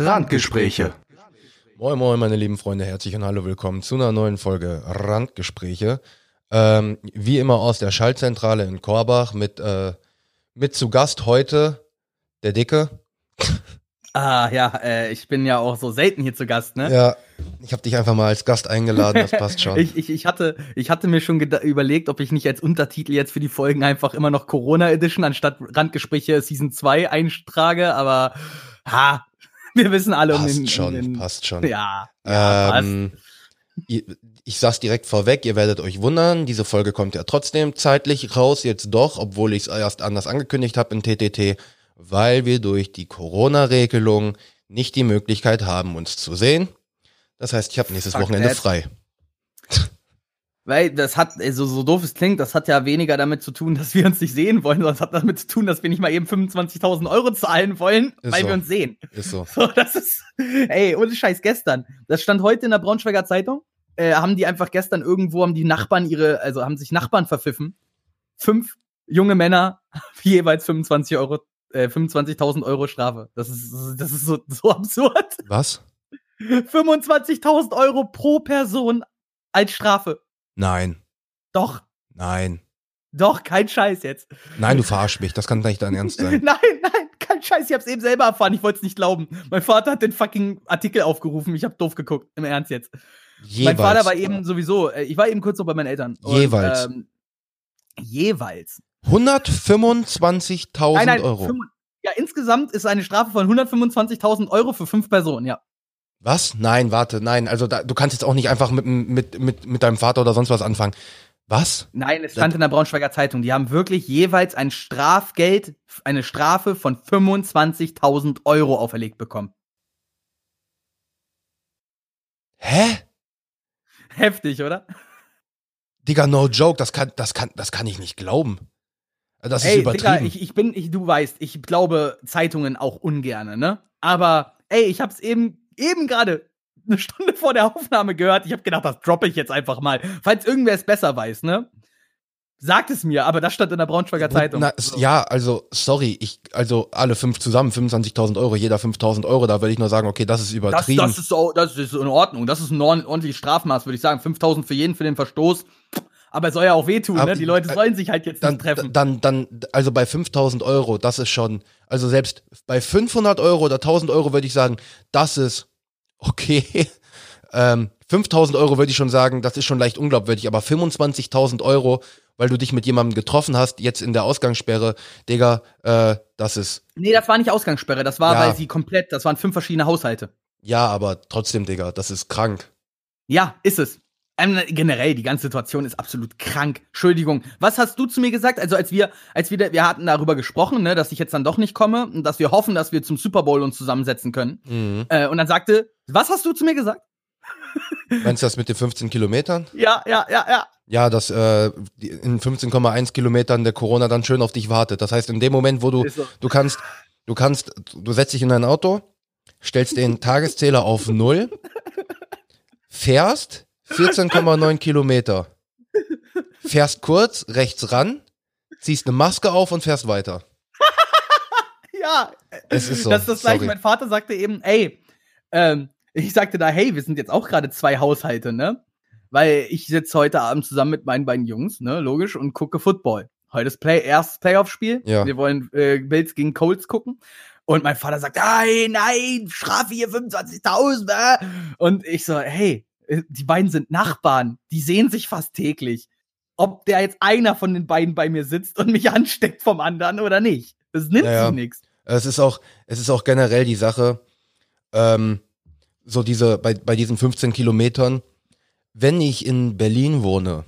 Randgespräche. Moin Moin, meine lieben Freunde, herzlich und hallo, willkommen zu einer neuen Folge Randgespräche. Ähm, wie immer aus der Schaltzentrale in Korbach mit, äh, mit zu Gast heute der Dicke. Ah, ja, äh, ich bin ja auch so selten hier zu Gast, ne? Ja, ich habe dich einfach mal als Gast eingeladen, das passt schon. ich, ich, ich, hatte, ich hatte mir schon überlegt, ob ich nicht als Untertitel jetzt für die Folgen einfach immer noch Corona Edition anstatt Randgespräche Season 2 eintrage, aber ha, wir wissen alle passt um den. schon, um den, passt schon. Ja, ja Ähm, ihr- ich sag's direkt vorweg, ihr werdet euch wundern, diese Folge kommt ja trotzdem zeitlich raus, jetzt doch, obwohl ich es erst anders angekündigt habe in TTT, weil wir durch die Corona-Regelung nicht die Möglichkeit haben, uns zu sehen. Das heißt, ich habe nächstes Fuck Wochenende that. frei. Weil das hat, also so doof es klingt, das hat ja weniger damit zu tun, dass wir uns nicht sehen wollen, sondern es hat damit zu tun, dass wir nicht mal eben 25.000 Euro zahlen wollen, Ist weil so. wir uns sehen. Ist so. So, das ist, ey, ohne Scheiß, gestern. Das stand heute in der Braunschweiger Zeitung. Äh, haben die einfach gestern irgendwo, haben die Nachbarn ihre, also haben sich Nachbarn verpfiffen. Fünf junge Männer, jeweils 25 Euro, äh, 25.000 Euro Strafe. Das ist, das ist so, so absurd. Was? 25.000 Euro pro Person als Strafe. Nein. Doch, Nein. doch, kein Scheiß jetzt. Nein, du verarsch mich. Das kann nicht dein Ernst sein. Nein, nein, kein Scheiß. Ich hab's eben selber erfahren. Ich wollte es nicht glauben. Mein Vater hat den fucking Artikel aufgerufen. Ich hab doof geguckt. Im Ernst jetzt. Jeweils. Mein Vater war eben sowieso, äh, ich war eben kurz noch bei meinen Eltern. Jeweils. ähm, jeweils. 125.000 Nein, nein, Euro. ja, insgesamt ist eine Strafe von 125.000 Euro für fünf Personen, ja. Was? Nein, warte, nein. Also da, du kannst jetzt auch nicht einfach mit, mit, mit, mit deinem Vater oder sonst was anfangen. Was? Nein, es stand in der Braunschweiger Zeitung. Die haben wirklich jeweils ein Strafgeld, eine Strafe von 25.000 Euro auferlegt bekommen. Hä? Heftig, oder? Digga, no joke, das kann, das kann, das kann ich nicht glauben. Das ist ey, übertrieben. Digga, ich, ich bin, ich, du weißt, ich glaube Zeitungen auch ungerne, ne? Aber, ey, ich hab's eben, eben gerade eine Stunde vor der Aufnahme gehört. Ich hab gedacht, das droppe ich jetzt einfach mal. Falls irgendwer es besser weiß, ne? Sagt es mir, aber das stand in der Braunschweiger Zeitung. Na, ja, also, sorry, ich, also alle fünf zusammen, 25.000 Euro, jeder 5.000 Euro, da würde ich nur sagen, okay, das ist das, übertrieben. das, ist so, das ist in Ordnung. Das ist ein ordentliches Strafmaß, würde ich sagen. 5000 für jeden für den Verstoß. Aber es soll ja auch wehtun, Aber- ne? Die Leute äh, sollen sich halt jetzt dann, nicht treffen. dann, dann, also bei 5.000 Euro, das ist schon, also selbst bei 500 Euro oder 1.000 Euro würde ich sagen, das ist okay. Ähm, 5.000 Euro würde ich schon sagen, das ist schon leicht unglaubwürdig, aber 25.000 Euro, weil du dich mit jemandem getroffen hast, jetzt in der Ausgangssperre, Digga, äh, das ist, nee, das war nicht Ausgangssperre. Das war, Ja. weil sie komplett, das waren fünf verschiedene Haushalte. ja, aber trotzdem, Digga, das ist krank. Ja, ist es. Generell, die ganze Situation ist absolut krank. Entschuldigung. Was hast du zu mir gesagt? Also, als wir, als wir, wir hatten darüber gesprochen, ne, dass ich jetzt dann doch nicht komme und dass wir hoffen, dass wir zum Super Bowl uns zusammensetzen können. Mhm. Äh, und dann sagte, was hast du zu mir gesagt? Meinst du das mit den 15 Kilometern? Ja, ja, ja, ja. Ja, dass äh, in 15,1 Kilometern der Corona dann schön auf dich wartet. Das heißt, in dem Moment, wo du, so. du kannst, du kannst, du setzt dich in dein Auto, stellst den Tageszähler auf null, fährst 14,9 Kilometer, fährst kurz rechts ran, ziehst eine Maske auf und fährst weiter. Ja, Es ist so. das ist das gleiche. sorry. Mein Vater sagte eben, ey, ähm, ich sagte da, hey, wir sind jetzt auch gerade zwei Haushalte, ne? Weil ich sitze heute Abend zusammen mit meinen beiden Jungs, ne, logisch, und gucke Football. Heute ist Play, erstes Playoff-Spiel. Ja. Wir wollen äh, Bills gegen Colts gucken. Und mein Vater sagt, nein, nein, Strafe hier 25.000. Äh. Und ich so, hey, die beiden sind Nachbarn. Die sehen sich fast täglich. Ob der jetzt einer von den beiden bei mir sitzt und mich ansteckt vom anderen oder nicht. Das nimmt Ja, ja. sich nichts. Es ist auch, es ist auch generell die Sache, ähm, so diese, bei, bei diesen 15 Kilometern, wenn ich in Berlin wohne,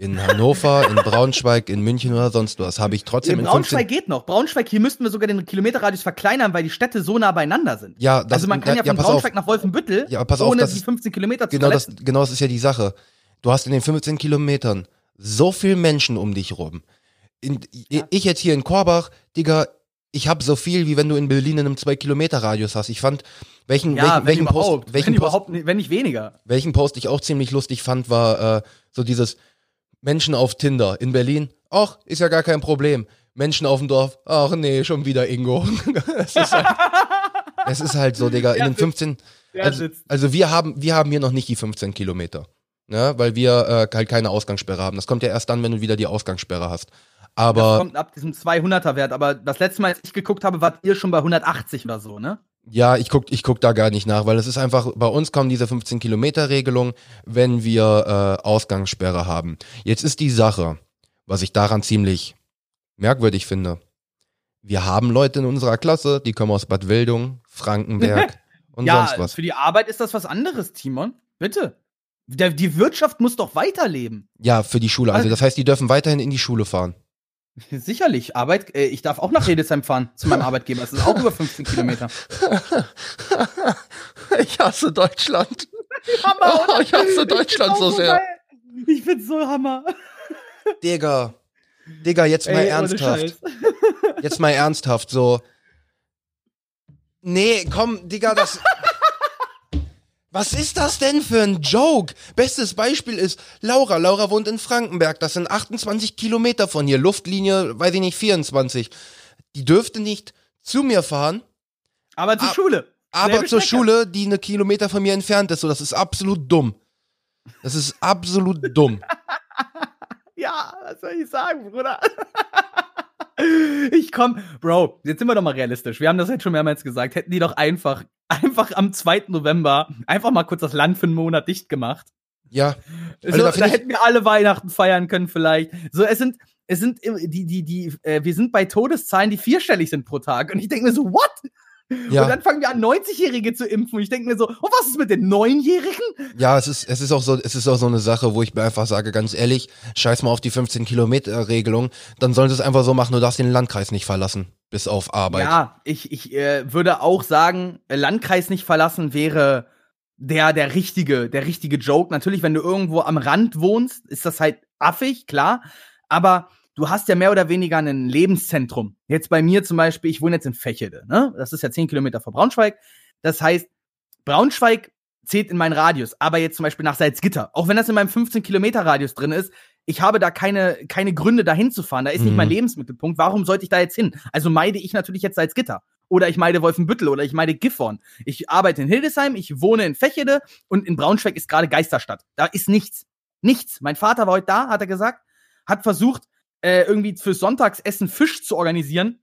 in Hannover, in Braunschweig, in München oder sonst was, habe ich trotzdem In in Braunschweig 15 geht noch. Braunschweig, hier müssten wir sogar den Kilometerradius verkleinern, weil die Städte so nah beieinander sind. Ja, das, also man kann ja, von pass auf. Braunschweig nach Wolfenbüttel, Ja, pass auf, ohne das die ist- 15 Kilometer zu Genau das, genau das ist ja die Sache. Du hast in den 15 Kilometern so viel Menschen um dich rum. In, Ich jetzt hier in Korbach, Digga, ich habe so viel, wie wenn du in Berlin in einem 2-Kilometer-Radius hast. Ich fand, welchen, Ja, welchen, welchen. Post, welchen wenn Post, überhaupt, wenn nicht weniger. welchen Post ich auch ziemlich lustig fand, war äh, so dieses Menschen auf Tinder in Berlin. Ach, ist ja gar kein Problem. Menschen auf dem Dorf. Ach nee, schon wieder Ingo. das ist halt, Es ist halt so, Digga, in den 15, Der also, also wir haben, wir haben hier noch nicht die 15 Kilometer. Ne, weil wir äh, halt keine Ausgangssperre haben. Das kommt ja erst dann, wenn du wieder die Ausgangssperre hast. Das Aber kommt ab diesem 200er Wert, aber das letzte Mal, als ich geguckt habe, wart ihr schon bei 180 oder so, ne? Ja, ich guck, ich guck da gar nicht nach, weil es ist einfach, bei uns kommen diese 15 Kilometer Regelung, wenn wir äh, Ausgangssperre haben. Jetzt ist die Sache, was ich daran ziemlich merkwürdig finde. Wir haben Leute in unserer Klasse, die kommen aus Bad Wildung, Frankenberg und ja, sonst was. für die Arbeit ist das was anderes, Timon. Bitte. Der, die Wirtschaft muss doch weiterleben. Ja, für die Schule. Also das heißt, die dürfen weiterhin in die Schule fahren. Sicherlich. Arbeit, äh, ich darf auch nach Redesheim fahren zu meinem Arbeitgeber. Das ist auch über 15 Kilometer. ich hasse Deutschland. Hammer, Oh, ich hasse Deutschland so sehr. Geil. Ich find's so Hammer. Digga. Digga, jetzt mal Ey, ernsthaft. Jetzt mal ernsthaft, so. Nee, komm, Digga, das. Was ist das denn für ein Joke? Bestes Beispiel ist Laura. Laura wohnt in Frankenberg. Das sind 28 Kilometer von hier. Luftlinie, weiß ich nicht, 24. Die dürfte nicht zu mir fahren, Aber zur Schule. aber zur. Schule, die eine Kilometer von mir entfernt ist. So, das ist absolut dumm. Das ist absolut dumm. Ja, was soll ich sagen, Bruder? Ich komm, Bro, jetzt sind wir doch mal realistisch. Wir haben das jetzt schon mehrmals gesagt. Hätten die doch einfach, einfach am 2. November einfach mal kurz das Land für einen Monat dicht gemacht. Ja. Also so, da hätten wir alle Weihnachten feiern können vielleicht. So, es sind, es sind im- die, die, die, äh, wir sind bei Todeszahlen, die vierstellig sind pro Tag. Und ich denke mir so, what? Ja. Und dann fangen wir an, 90-Jährige zu impfen. Und ich denke mir so, oh, was ist mit den Neunjährigen? Ja, es ist, es ist auch so, es ist auch so eine Sache, wo ich mir einfach sage, ganz ehrlich, scheiß mal auf die 15 Kilometer Regelung, dann sollen sie es einfach so machen, du darfst den Landkreis nicht verlassen, bis auf Arbeit. Ja, ich, ich äh, würde auch sagen, äh, Landkreis nicht verlassen wäre der, der richtige, der richtige Joke. Natürlich, wenn du irgendwo am Rand wohnst, ist das halt affig, klar. Aber du hast ja mehr oder weniger ein Lebenszentrum. Jetzt bei mir zum Beispiel, ich wohne jetzt in Fechede, ne? Das ist ja 10 Kilometer vor Braunschweig. Das heißt, Braunschweig zählt in meinen Radius, aber jetzt zum Beispiel nach Salzgitter. Auch wenn das in meinem 15 Kilometer Radius drin ist, ich habe da keine, keine Gründe, da hinzufahren. Da ist nicht Mhm. mein Lebensmittelpunkt. Warum sollte ich da jetzt hin? Also meide ich natürlich jetzt Salzgitter. Oder ich meide Wolfenbüttel oder ich meide Gifhorn. Ich arbeite in Hildesheim, ich wohne in Fechede und in Braunschweig ist gerade Geisterstadt. Da ist nichts. Nichts. Mein Vater war heute da, hat er gesagt, hat versucht, äh, irgendwie für Sonntagsessen Fisch zu organisieren.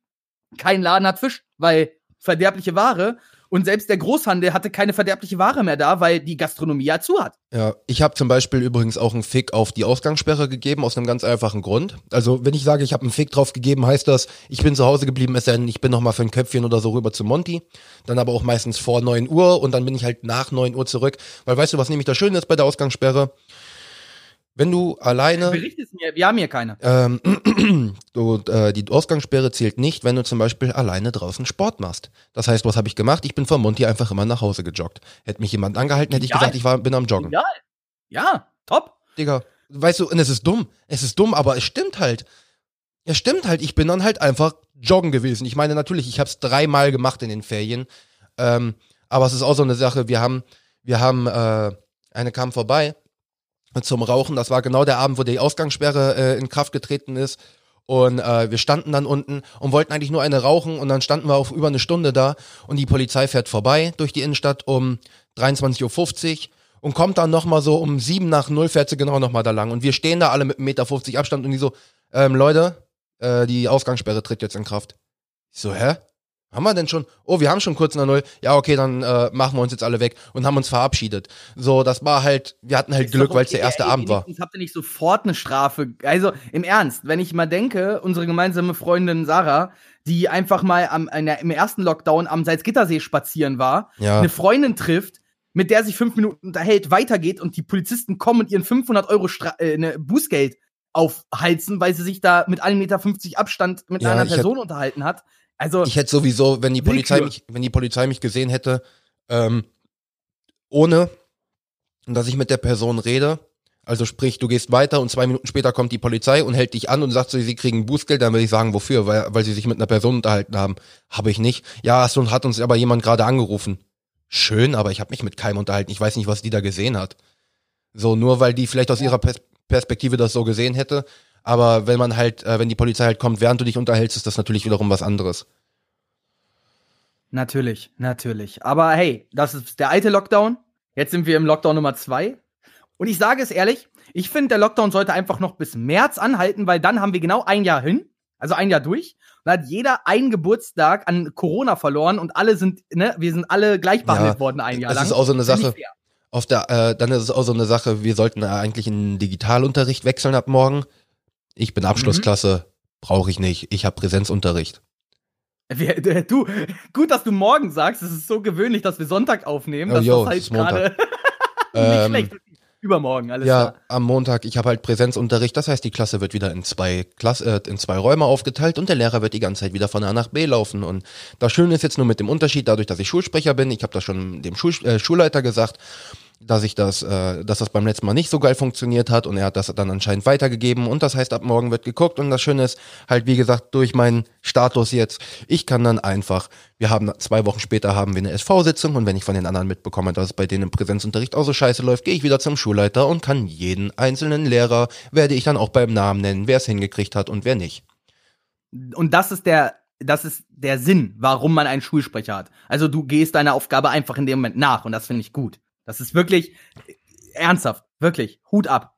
Kein Laden hat Fisch, weil verderbliche Ware. Und selbst der Großhandel hatte keine verderbliche Ware mehr da, weil die Gastronomie ja zu hat. Ja, ich habe zum Beispiel übrigens auch einen Fick auf die Ausgangssperre gegeben, aus einem ganz einfachen Grund. Also, wenn ich sage, ich habe einen Fick drauf gegeben, heißt das, ich bin zu Hause geblieben, es denn, ich bin noch mal für ein Köpfchen oder so rüber zu Monty. Dann aber auch meistens vor 9 Uhr und dann bin ich halt nach 9 Uhr zurück. Weil weißt du, was nämlich das Schöne ist bei der Ausgangssperre? Wenn du alleine. Bericht es mir, wir haben hier keine. Ähm, du, äh, die Ausgangssperre zählt nicht, wenn du zum Beispiel alleine draußen Sport machst. Das heißt, was habe ich gemacht? Ich bin von Monty einfach immer nach Hause gejoggt. Hätte mich jemand angehalten, hätte ich Ja. gesagt, ich war, bin am Joggen. Ja, ja, top. Digga, weißt du, und es ist dumm. Es ist dumm, aber es stimmt halt. Es stimmt halt, ich bin dann halt einfach joggen gewesen. Ich meine, natürlich, ich habe es dreimal gemacht in den Ferien. Ähm, aber es ist auch so eine Sache, wir haben, wir haben, äh, eine kam vorbei zum Rauchen. Das war genau der Abend, wo die Ausgangssperre äh, in Kraft getreten ist. Und äh, wir standen dann unten und wollten eigentlich nur eine rauchen und dann standen wir auf über eine Stunde da und die Polizei fährt vorbei durch die Innenstadt um 23.50 Uhr und kommt dann nochmal so um sieben nach null fährt sie genau nochmal da lang. Und wir stehen da alle mit 1,50 Meter Abstand und die so, ähm, Leute, äh, die Ausgangssperre tritt jetzt in Kraft. Ich so, hä? Haben wir denn schon? Oh, wir haben schon kurz nach null. Ja, okay, dann äh, machen wir uns jetzt alle weg und haben uns verabschiedet. So, das war halt, wir hatten halt Ist Glück, doch weil es der okay, erste ey, Abend war. Habt ihr nicht sofort eine Strafe? Also im Ernst, wenn ich mal denke, unsere gemeinsame Freundin Sarah, die einfach mal am, der, im ersten Lockdown am Salzgittersee spazieren war, Ja. eine Freundin trifft, mit der sich fünf Minuten unterhält, weitergeht und die Polizisten kommen und ihren 500 Euro Stra äh, ne, Bußgeld aufhalsen, weil sie sich da mit 1,50 Meter Abstand mit Ja, einer Person unterhalten hat. Also Ich hätte sowieso, wenn die Polizei mich, wenn die Polizei mich gesehen hätte, ähm, ohne dass ich mit der Person rede, also sprich, du gehst weiter und zwei Minuten später kommt die Polizei und hält dich an und sagt so, sie kriegen Bußgeld, dann würde ich sagen, wofür? Weil, weil sie sich mit einer Person unterhalten haben. Habe ich nicht. Ja, du, hat uns aber jemand gerade angerufen. Schön, aber ich habe mich mit keinem unterhalten. Ich weiß nicht, was die da gesehen hat. So, nur weil die vielleicht aus ihrer Pers Perspektive das so gesehen hätte. Aber wenn man halt, äh, wenn die Polizei halt kommt, während du dich unterhältst, ist das natürlich wiederum was anderes. Natürlich, natürlich. Aber hey, das ist der alte Lockdown. Jetzt sind wir im Lockdown Nummer zwei. Und ich sage es ehrlich, ich finde, der Lockdown sollte einfach noch bis März anhalten, weil dann haben wir genau ein Jahr hin, also ein Jahr durch. Da hat jeder einen Geburtstag an Corona verloren und alle sind, ne, wir sind alle gleich behandelt Ja, worden ein Jahr das lang. ist auch so eine Sache. Auf der, äh, dann ist es auch so eine Sache, wir sollten eigentlich in den Digitalunterricht wechseln ab morgen. Ich bin Abschlussklasse, brauche ich nicht. Ich habe Präsenzunterricht. Du, gut, dass du morgen sagst. Es ist so gewöhnlich, dass wir Sonntag aufnehmen. Oh, yo, das halt ist Montag. gerade nicht Ähm, schlecht. Übermorgen, alles ja, klar. am Montag, ich habe halt Präsenzunterricht, das heißt, die Klasse wird wieder in zwei Klasse, äh, in zwei Räume aufgeteilt und der Lehrer wird die ganze Zeit wieder von A nach B laufen. Und das Schöne ist jetzt nur mit dem Unterschied, dadurch, dass ich Schulsprecher bin, ich habe das schon dem Schul äh, Schulleiter gesagt, dass ich das, äh, dass das beim letzten Mal nicht so geil funktioniert hat und er hat das dann anscheinend weitergegeben und das heißt, ab morgen wird geguckt und das Schöne ist halt, wie gesagt, durch meinen Status jetzt, ich kann dann einfach, wir haben zwei Wochen später haben wir eine SV-Sitzung und wenn ich von den anderen mitbekomme, dass es bei denen im Präsenzunterricht auch so scheiße läuft, gehe ich wieder zum Schulleiter und kann jeden einzelnen Lehrer, werde ich dann auch beim Namen nennen, wer es hingekriegt hat und wer nicht. Und das ist der, das ist der Sinn, warum man einen Schulsprecher hat. Also du gehst deiner Aufgabe einfach in dem Moment nach und das finde ich gut. Das ist wirklich ernsthaft, wirklich Hut ab.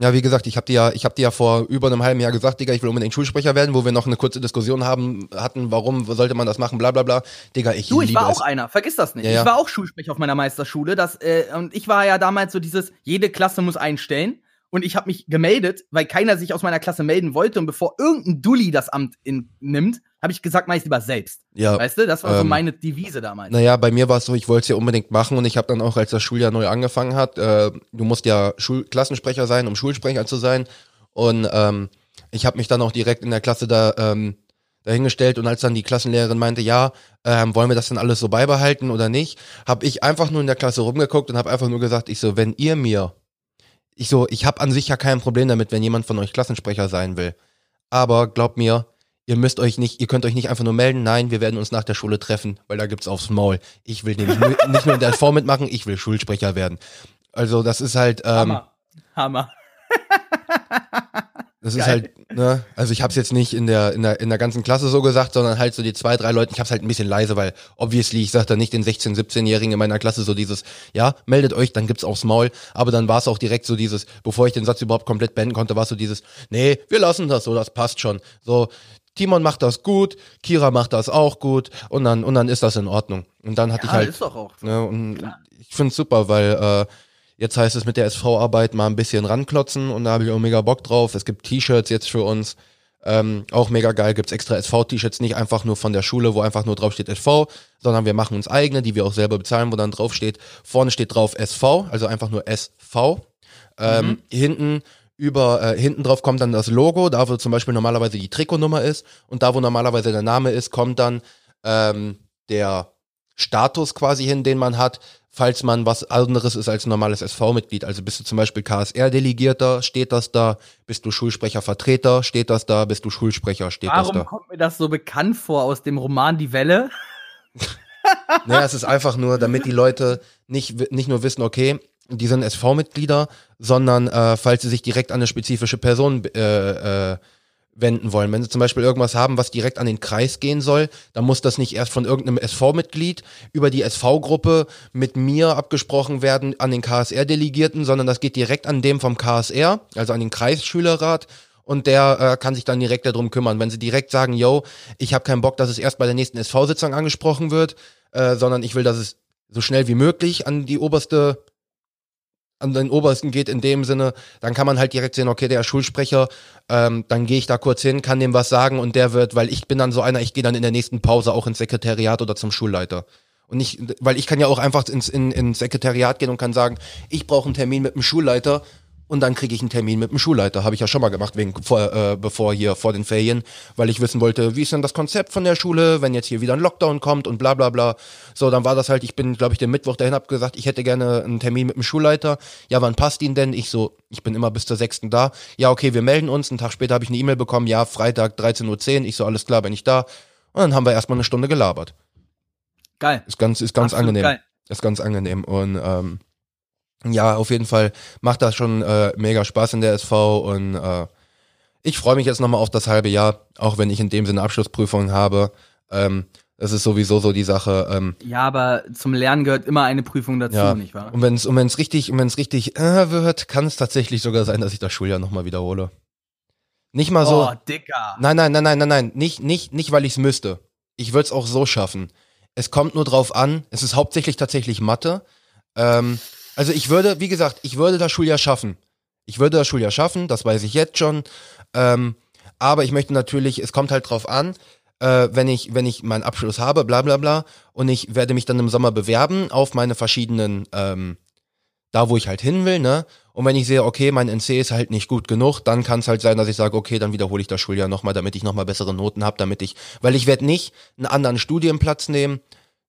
Ja, wie gesagt, ich habe dir ja, ich habe dir ja vor über einem halben Jahr gesagt, Digga, ich will unbedingt Schulsprecher werden, wo wir noch eine kurze Diskussion haben hatten, warum sollte man das machen, bla bla bla. Digga, ich Du, ich war es. auch einer, vergiss das nicht. Ja, ja. Ich war auch Schulsprecher auf meiner Meisterschule, das äh, und ich war ja damals so dieses jede Klasse muss einstellen und ich habe mich gemeldet, weil keiner sich aus meiner Klasse melden wollte und bevor irgendein Dulli das Amt in, nimmt, habe ich gesagt, mach ich's lieber selbst. Ja, Weißt du, das war so ähm, meine Devise damals. Naja, bei mir war es so, ich wollte es ja unbedingt machen und ich habe dann auch, als das Schuljahr neu angefangen hat, äh, du musst ja Schul Klassensprecher sein, um Schulsprecher zu sein. Und ähm, ich habe mich dann auch direkt in der Klasse da ähm, dahingestellt und als dann die Klassenlehrerin meinte, ja, ähm, wollen wir das denn alles so beibehalten oder nicht, habe ich einfach nur in der Klasse rumgeguckt und habe einfach nur gesagt, ich so, wenn ihr mir, ich so, ich habe an sich ja kein Problem damit, wenn jemand von euch Klassensprecher sein will. Aber glaubt mir, ihr müsst euch nicht, ihr könnt euch nicht einfach nur melden, nein, wir werden uns nach der Schule treffen, weil da gibt's aufs Maul. Ich will nämlich nicht nur in der Form mitmachen, ich will Schulsprecher werden. Also das ist halt, ähm, Hammer. Hammer. das ist Geil. halt, ne, also ich hab's jetzt nicht in der, in der, in der ganzen Klasse so gesagt, sondern halt so die zwei, drei Leute, ich hab's halt ein bisschen leise, weil obviously, ich sag da nicht den 16-, 17-Jährigen in meiner Klasse so dieses, ja, meldet euch, dann gibt's aufs Maul, aber dann war's auch direkt so dieses, bevor ich den Satz überhaupt komplett beenden konnte, war's so dieses, nee, wir lassen das so, das passt schon. So, Timon macht das gut, Kira macht das auch gut und dann, und dann ist das in Ordnung. Und dann hatte ich halt, ist doch auch. so. Ne, und Klar. ich find's super, weil äh, jetzt heißt es mit der SV-Arbeit mal ein bisschen ranklotzen und da habe ich auch mega Bock drauf. Es gibt T-Shirts jetzt für uns. Ähm, auch mega geil, gibt's extra SV-T-Shirts, nicht einfach nur von der Schule, wo einfach nur drauf steht SV, sondern wir machen uns eigene, die wir auch selber bezahlen, wo dann drauf steht, vorne steht drauf SV, also einfach nur SV. Ähm, Mhm. Hinten über, äh, hinten drauf kommt dann das Logo, da wo zum Beispiel normalerweise die Trikotnummer ist und da wo normalerweise der Name ist, kommt dann ähm, der Status quasi hin, den man hat, falls man was anderes ist als ein normales SV-Mitglied. Also bist du zum Beispiel KSR-Delegierter, steht das da, bist du Schulsprecher-Vertreter, steht das da, bist du Schulsprecher, steht das Warum da. kommt mir das so bekannt vor aus dem Roman Die Welle? Naja, es ist einfach nur, damit die Leute nicht, nicht nur wissen, okay, die sind SV-Mitglieder, sondern äh, falls sie sich direkt an eine spezifische Person äh, äh, wenden wollen. Wenn sie zum Beispiel irgendwas haben, was direkt an den Kreis gehen soll, dann muss das nicht erst von irgendeinem SV-Mitglied über die SV-Gruppe mit mir abgesprochen werden an den KSR-Delegierten, sondern das geht direkt an dem vom KSR, also an den Kreisschülerrat. Und der äh, kann sich dann direkt darum kümmern. Wenn sie direkt sagen, yo, ich habe keinen Bock, dass es erst bei der nächsten SV-Sitzung angesprochen wird, äh, sondern ich will, dass es so schnell wie möglich an die oberste an den obersten geht in dem Sinne, dann kann man halt direkt sehen, okay, der ist Schulsprecher, ähm, dann gehe ich da kurz hin, kann dem was sagen und der wird, weil ich bin dann so einer, ich gehe dann in der nächsten Pause auch ins Sekretariat oder zum Schulleiter. Und nicht, weil ich kann ja auch einfach ins, in, ins Sekretariat gehen und kann sagen, ich brauche einen Termin mit dem Schulleiter und dann kriege ich einen Termin mit dem Schulleiter. Habe ich ja schon mal gemacht, wegen, vor, äh, bevor hier vor den Ferien, weil ich wissen wollte, wie ist denn das Konzept von der Schule, wenn jetzt hier wieder ein Lockdown kommt und bla bla bla. So, dann war das halt, ich bin, glaube ich, den Mittwoch dahin, hab gesagt, ich hätte gerne einen Termin mit dem Schulleiter. Ja, wann passt ihn denn? Ich so, ich bin immer bis zur sechsten da. Ja, okay, wir melden uns. Einen Tag später habe ich eine E-Mail bekommen, ja, Freitag 13.10 Uhr. Ich so, alles klar, bin ich da. Und dann haben wir erstmal eine Stunde gelabert. Geil. Ist ganz, ist ganz Absolut angenehm. Geil. Ist ganz angenehm. Und ähm, ja, auf jeden Fall macht das schon äh, mega Spaß in der SV und äh, ich freue mich jetzt nochmal auf das halbe Jahr, auch wenn ich in dem Sinne Abschlussprüfungen habe. Ähm, Das ist sowieso so die Sache. Ähm, Ja, aber zum Lernen gehört immer eine Prüfung dazu, Ja. nicht wahr? und wenn es und wenn's richtig, und wenn's richtig äh, wird, kann es tatsächlich sogar sein, dass ich das Schuljahr nochmal wiederhole. Nicht mal so. oh, Dicker. Nein, nein, nein, nein, nein, nein. Nicht, nicht, nicht, weil ich es müsste. Ich würde es auch so schaffen. Es kommt nur drauf an, es ist hauptsächlich tatsächlich Mathe. Ähm, also ich würde, wie gesagt, ich würde das Schuljahr schaffen. Ich würde das Schuljahr schaffen, das weiß ich jetzt schon. Ähm, aber ich möchte natürlich, es kommt halt drauf an, äh, wenn ich, wenn ich meinen Abschluss habe, bla bla bla, und ich werde mich dann im Sommer bewerben auf meine verschiedenen, ähm, da wo ich halt hin will, ne? Und wenn ich sehe, okay, mein NC ist halt nicht gut genug, dann kann es halt sein, dass ich sage, okay, dann wiederhole ich das Schuljahr nochmal, damit ich nochmal bessere Noten habe, damit ich, weil ich werde nicht einen anderen Studienplatz nehmen,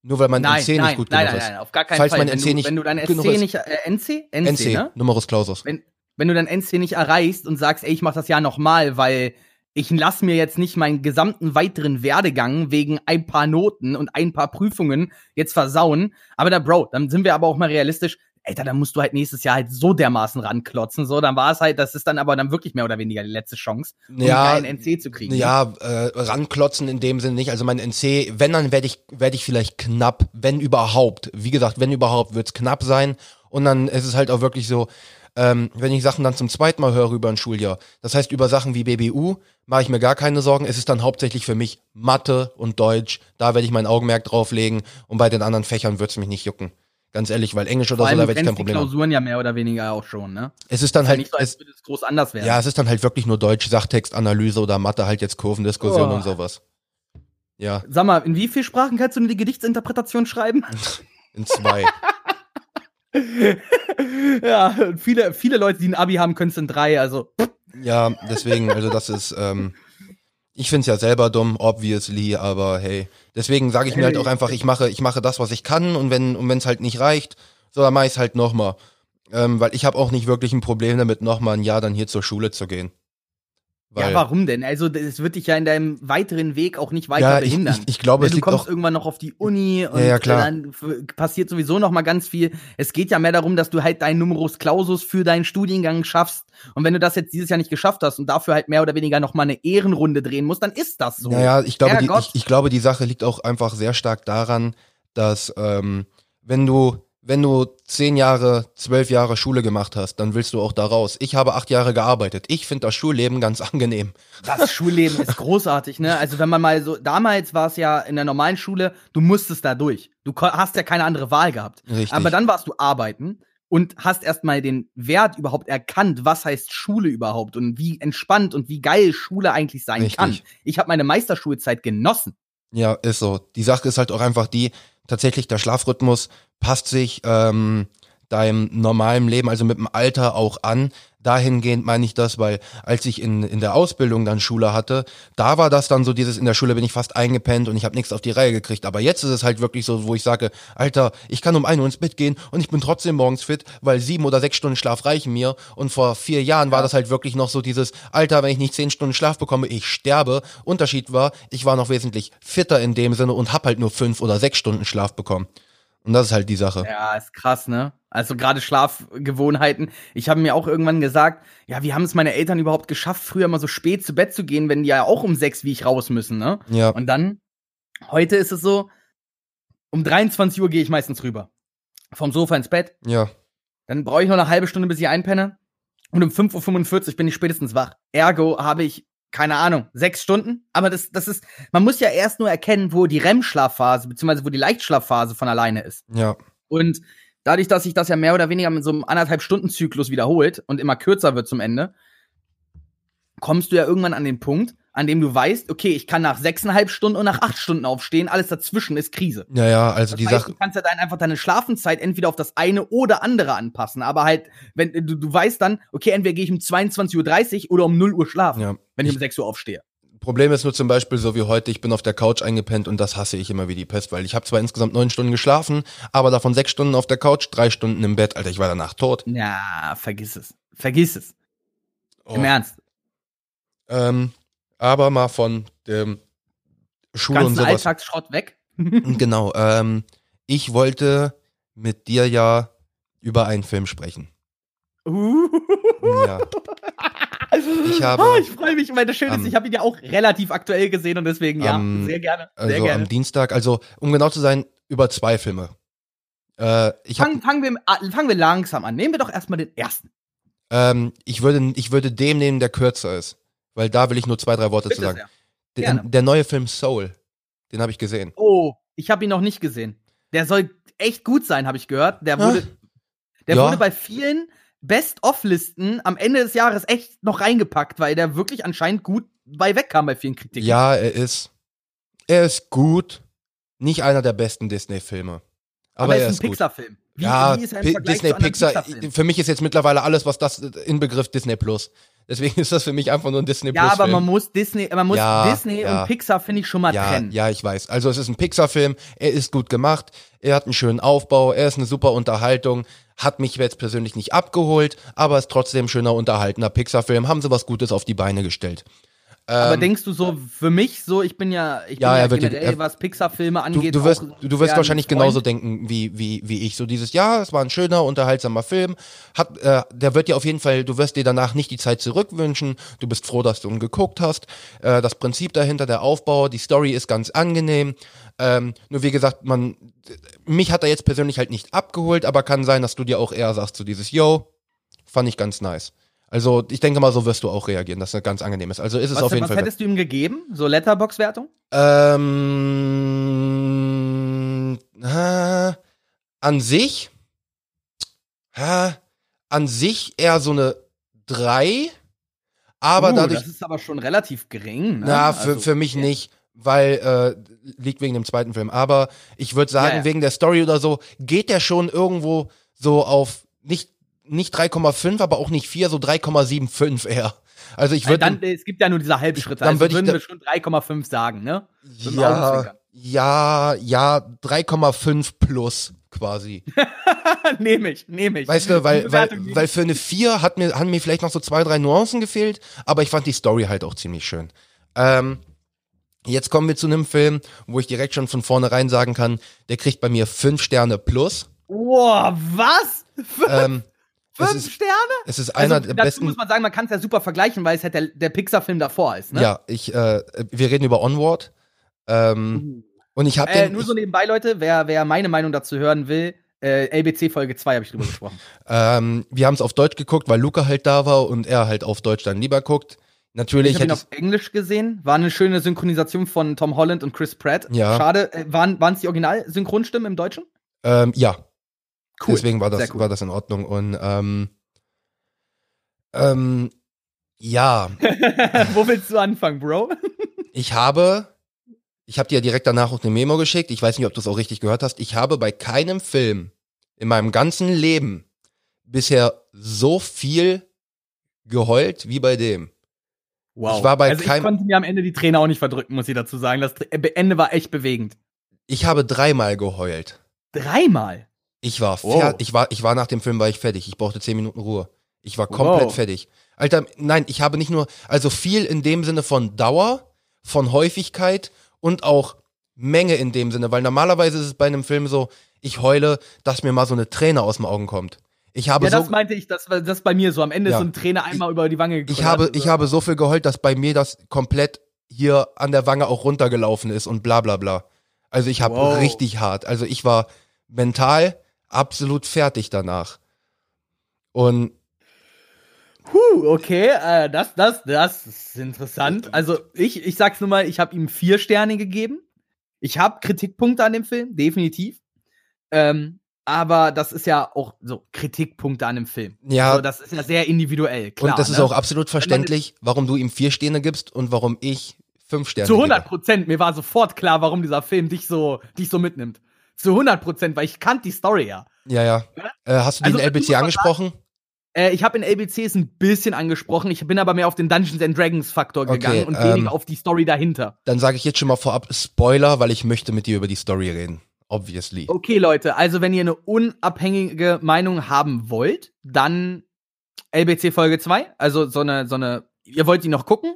nur weil mein Nein, NC nein, nicht gut nein, genug nein, ist. nein, auf gar keinen Falls Fall. mein wenn, NC du, nicht wenn du dein NC nicht, äh, NC? NC, NC, ne? Numerus Clausus. Wenn, wenn du dein NC nicht erreichst und sagst, ey, ich mach das Jahr nochmal, weil ich lass mir jetzt nicht meinen gesamten weiteren Werdegang wegen ein paar Noten und ein paar Prüfungen jetzt versauen. Aber da, Bro, dann sind wir aber auch mal realistisch. Alter, dann musst du halt nächstes Jahr halt so dermaßen ranklotzen. So, dann war es halt, das ist dann aber dann wirklich mehr oder weniger die letzte Chance, um Ja, einen NC zu kriegen. Ja, äh, ranklotzen in dem Sinne nicht. Also mein NC, wenn, dann werde ich, werde ich vielleicht knapp, wenn überhaupt. Wie gesagt, wenn überhaupt, wird's knapp sein. Und dann ist es halt auch wirklich so, ähm, wenn ich Sachen dann zum zweiten Mal höre über ein Schuljahr. Das heißt, über Sachen wie BBU mache ich mir gar keine Sorgen. Es ist dann hauptsächlich für mich Mathe und Deutsch. Da werde ich mein Augenmerk drauflegen. Und bei den anderen Fächern wird's mich nicht jucken. Ganz ehrlich, weil Englisch oder Vor so, allem, da werde ich kein die Problem haben. Klausuren ja mehr oder weniger auch schon, ne? Es ist dann Ist halt, nicht so, als es, würde es groß anders werden. ja, es ist dann halt wirklich nur Deutsch, Sachtextanalyse oder Mathe, halt jetzt Kurvendiskussion Oh. und sowas. Ja, Sag mal, in wie vielen Sprachen kannst du die Gedichtsinterpretation schreiben? in zwei. ja, viele, viele Leute, die ein Abi haben, können es in drei, also. Ja, deswegen, also das ist, ähm, ich find's ja selber dumm, obviously, aber hey, deswegen sage ich mir halt auch einfach, ich mache, ich mache das, was ich kann und wenn und wenn's halt nicht reicht, so dann mach ich's halt nochmal. Ähm, weil ich habe auch nicht wirklich ein Problem damit, nochmal ein Jahr dann hier zur Schule zu gehen. Weil, ja, warum denn? Also, das wird dich ja in deinem weiteren Weg auch nicht weiter Ja, ich, behindern. ich, ich glaube, Denn es du liegt kommst auch, irgendwann noch auf die Uni und ja, klar. äh, dann passiert sowieso noch mal ganz viel. Es geht ja mehr darum, dass du halt deinen Numerus Clausus für deinen Studiengang schaffst. Und wenn du das jetzt dieses Jahr nicht geschafft hast und dafür halt mehr oder weniger noch mal eine Ehrenrunde drehen musst, dann ist das so. Naja, ich glaube, die, ich, ich glaube, die Sache liegt auch einfach sehr stark daran, dass ähm, wenn du wenn du zehn Jahre, zwölf Jahre Schule gemacht hast, dann willst du auch da raus. Ich habe acht Jahre gearbeitet. Ich finde das Schulleben ganz angenehm. Das Schulleben ist großartig, ne? Also wenn man mal so, damals war es ja in der normalen Schule, du musstest da durch. Du hast ja keine andere Wahl gehabt. Richtig. Aber dann warst du arbeiten und hast erstmal den Wert überhaupt erkannt, was heißt Schule überhaupt und wie entspannt und wie geil Schule eigentlich sein Richtig. kann. Ich habe meine Meisterschulzeit genossen. Ja, ist so. Die Sache ist halt auch einfach die, tatsächlich der Schlafrhythmus passt sich ähm, deinem normalen Leben, also mit dem Alter auch an. Dahingehend meine ich das, weil als ich in, in der Ausbildung dann Schule hatte, da war das dann so dieses, in der Schule bin ich fast eingepennt und ich habe nichts auf die Reihe gekriegt. Aber jetzt ist es halt wirklich so, wo ich sage, Alter, ich kann um 1 Uhr ins Bett gehen und ich bin trotzdem morgens fit, weil sieben oder sechs Stunden Schlaf reichen mir. Und vor vier Jahren war das halt wirklich noch so dieses, Alter, wenn ich nicht zehn Stunden Schlaf bekomme, ich sterbe. Unterschied war, ich war noch wesentlich fitter in dem Sinne und hab halt nur fünf oder sechs Stunden Schlaf bekommen. Und das ist halt die Sache. Ja, ist krass, ne? Also gerade Schlafgewohnheiten. Ich habe mir auch irgendwann gesagt, ja, wie haben es meine Eltern überhaupt geschafft, früher mal so spät zu Bett zu gehen, wenn die ja auch um sechs wie ich raus müssen, ne? Ja, Und dann, heute ist es so, um 23 Uhr gehe ich meistens rüber. Vom Sofa ins Bett. ja, Dann brauche ich noch eine halbe Stunde, bis ich einpenne. Und um 5.45 Uhr bin ich spätestens wach. Ergo habe ich, keine Ahnung, sechs Stunden. Aber das, das ist, man muss ja erst nur erkennen, wo die REM-Schlafphase, beziehungsweise wo die Leichtschlafphase von alleine ist. ja, Und dadurch, dass sich das ja mehr oder weniger mit so einem anderthalb Stunden Zyklus wiederholt und immer kürzer wird zum Ende, kommst du ja irgendwann an den Punkt, an dem du weißt, okay, ich kann nach sechseinhalb Stunden und nach acht Stunden aufstehen, alles dazwischen ist Krise. ja, ja, also Das die heißt, Sache, du kannst ja dann einfach deine Schlafenszeit entweder auf das eine oder andere anpassen. Aber halt, wenn du, du weißt dann, okay, entweder gehe ich um 22.30 Uhr oder um 0 Uhr schlafen, ja. wenn ich um 6 Uhr aufstehe. Problem ist nur zum Beispiel so wie heute, ich bin auf der Couch eingepennt und das hasse ich immer wie die Pest, weil ich habe zwar insgesamt neun Stunden geschlafen, aber davon sechs Stunden auf der Couch, drei Stunden im Bett. Alter, ich war danach tot. Ja, vergiss es. Vergiss es. Oh. Im Ernst. Ähm, aber mal von dem Schule und Ganzen sowas. Alltagsschrott weg. Genau, ähm, ich wollte mit dir ja über einen Film sprechen. Uh. Ja. Ich habe- oh, ich freue mich, weil das Schöne ist, ich habe ihn ja auch relativ aktuell gesehen und deswegen, ja, Am- sehr gerne. Sehr Also gerne. am Dienstag, also um genau zu sein, über zwei Filme. Äh, ich, hab, Fang, fangen, wir, ah, fangen wir langsam an. Nehmen wir doch erstmal den ersten. ähm, ich, würde, ich würde dem nehmen, der kürzer ist. Weil da will ich nur zwei, drei Worte zu Bitte sagen. sehr. Der, der neue Film Soul, den habe ich gesehen. Oh, ich habe ihn noch nicht gesehen. Der soll echt gut sein, habe ich gehört. Der wurde, der Ja. wurde bei vielen Best-of-Listen am Ende des Jahres echt noch reingepackt, weil der wirklich anscheinend gut bei wegkam bei vielen Kritiken. Ja, er ist. Er ist gut. Nicht einer der besten Disney-Filme. Aber, aber, er ist ein. Pixar-Film. Ja, Disney Pixar. Pixar-Filmen? Für mich ist jetzt mittlerweile alles, was das in Begriff Disney Plus. Deswegen ist das für mich einfach nur ein Disney Ja, Plus. aber Film. man muss Disney, man muss Ja, Disney ja. und Pixar finde ich schon mal ja, trennen. ja, ich weiß. Also es ist ein Pixar-Film. Er ist gut gemacht. Er hat einen schönen Aufbau. Er ist eine super Unterhaltung. Hat mich jetzt persönlich nicht abgeholt, aber ist trotzdem ein schöner unterhaltener Pixar-Film. Haben sie was Gutes auf die Beine gestellt. Aber Ähm, denkst du so, für mich so, ich bin ja, ich Ja, bin ja dir- generell, er- was Pixar-Filme Du, angeht, du wirst, auch du, du wirst wahrscheinlich ein genauso Freund. denken wie, wie, wie ich. So dieses, ja, es war ein schöner, unterhaltsamer Film. Hat, äh, der wird dir auf jeden Fall, du wirst dir danach nicht die Zeit zurückwünschen. Du bist froh, dass du ihn geguckt hast. Äh, das Prinzip dahinter, der Aufbau, die Story ist ganz angenehm. Ähm, nur wie gesagt, man, mich hat er jetzt persönlich halt nicht abgeholt, aber kann sein, dass du dir auch eher sagst, so dieses, yo, fand ich ganz nice. Also ich denke mal, so wirst du auch reagieren, dass er ganz angenehm ist. Also ist es Was, auf jeden was Fall. hättest du ihm gegeben? So Letterbox-Wertung? Ähm, äh, an sich, äh, an sich eher so eine 3, aber Uh, dadurch, Das ist aber schon relativ gering. Ne? na, für, Also, für mich okay. nicht, weil, äh, liegt wegen dem zweiten Film, aber ich würde sagen, Ja, ja. wegen der Story oder so, geht der schon irgendwo so auf, nicht, nicht 3,5, aber auch nicht 4, so 3,75 eher. Also ich Äh, würde, dann, es gibt ja nur diese Halbschritte. Dann also würd ich würden wir schon 3,5 sagen, ne? mit ja, ja, ja, 3,5 plus quasi. nehme ich, nehme ich. Weißt du, weil, weil, weil für eine 4 hat mir, haben mir vielleicht noch so zwei, drei Nuancen gefehlt, aber ich fand die Story halt auch ziemlich schön. Ähm, jetzt kommen wir zu einem Film, wo ich direkt schon von vornherein sagen kann, der kriegt bei mir fünf Sterne plus. Boah, was? Ähm, es, Fünf ist, Sterne? es ist einer also, der dazu besten. muss man sagen, man kann es ja super vergleichen, weil es halt der, der Pixar-Film davor ist, ne? Ja, ich, äh, wir reden über Onward. Ähm, und ich habe Äh, nur so nebenbei, Leute, wer, wer meine Meinung dazu hören will, äh, LBC Folge 2 habe ich drüber gesprochen. ähm, wir haben es auf Deutsch geguckt, weil Luca halt da war und er halt auf Deutsch dann lieber guckt. Natürlich Ich habe ihn auf Englisch gesehen. War eine schöne Synchronisation von Tom Holland und Chris Pratt. Ja. Schade, äh, waren es die Original-Synchronstimmen im Deutschen? ähm, ja, Cool. Deswegen war das, cool. war das in Ordnung. Und ähm, ähm, ja, Wo willst du anfangen, Bro? ich habe, ich habe dir ja direkt danach auch eine Memo geschickt. Ich weiß nicht, ob du es auch richtig gehört hast. Ich habe bei keinem Film in meinem ganzen Leben bisher so viel geheult wie bei dem. Ich war bei also ich konnte mir am Ende die Träne auch nicht verdrücken, muss ich dazu sagen. Das äh, Ende war echt bewegend. Ich habe dreimal geheult. Dreimal. Ich war Wow. fer ich war, ich war nach dem Film war ich fertig. Ich brauchte zehn Minuten Ruhe. Ich war komplett Wow. fertig. Alter, nein, ich habe nicht nur, also viel in dem Sinne von Dauer, von Häufigkeit und auch Menge in dem Sinne, weil normalerweise ist es bei einem Film so, ich heule, dass mir mal so eine Träne aus dem Augen kommt. Ich habe Ja, das so, meinte ich, das war das bei mir so. Am Ende Ja. ist so ein Trainer einmal über die Wange ich habe, ich habe so viel geheult, dass bei mir das komplett hier an der Wange auch runtergelaufen ist und bla bla bla. Also ich habe Wow. richtig hart. Also ich war mental absolut fertig danach. Und Puh, okay, äh, das, das, das ist interessant. Also ich, ich sag's nur mal, ich habe ihm vier Sterne gegeben. Ich habe Kritikpunkte an dem Film, definitiv. Ähm, aber das ist ja auch so Kritikpunkte an dem Film. ja, so, das ist ja sehr individuell, klar. und das ist ne? auch absolut verständlich, warum du ihm vier Sterne gibst und warum ich fünf Sterne zu 100 gebe. Prozent. Mir war sofort klar, warum dieser Film dich so, dich so mitnimmt. Zu 100 Prozent, weil ich kannte die Story ja. Ja, ja. Äh, hast du Also, den du musst LBC angesprochen? Äh, ich habe in LBCs ein bisschen angesprochen. Ich bin aber mehr auf den Dungeons and Dragons Faktor Okay, gegangen und ähm, weniger auf die Story dahinter. Dann sage ich jetzt schon mal vorab Spoiler, weil ich möchte mit dir über die Story reden. Obviously. Okay, Leute, also wenn ihr eine unabhängige Meinung haben wollt, dann LBC Folge 2, also so eine, so eine, ihr wollt ihn noch gucken.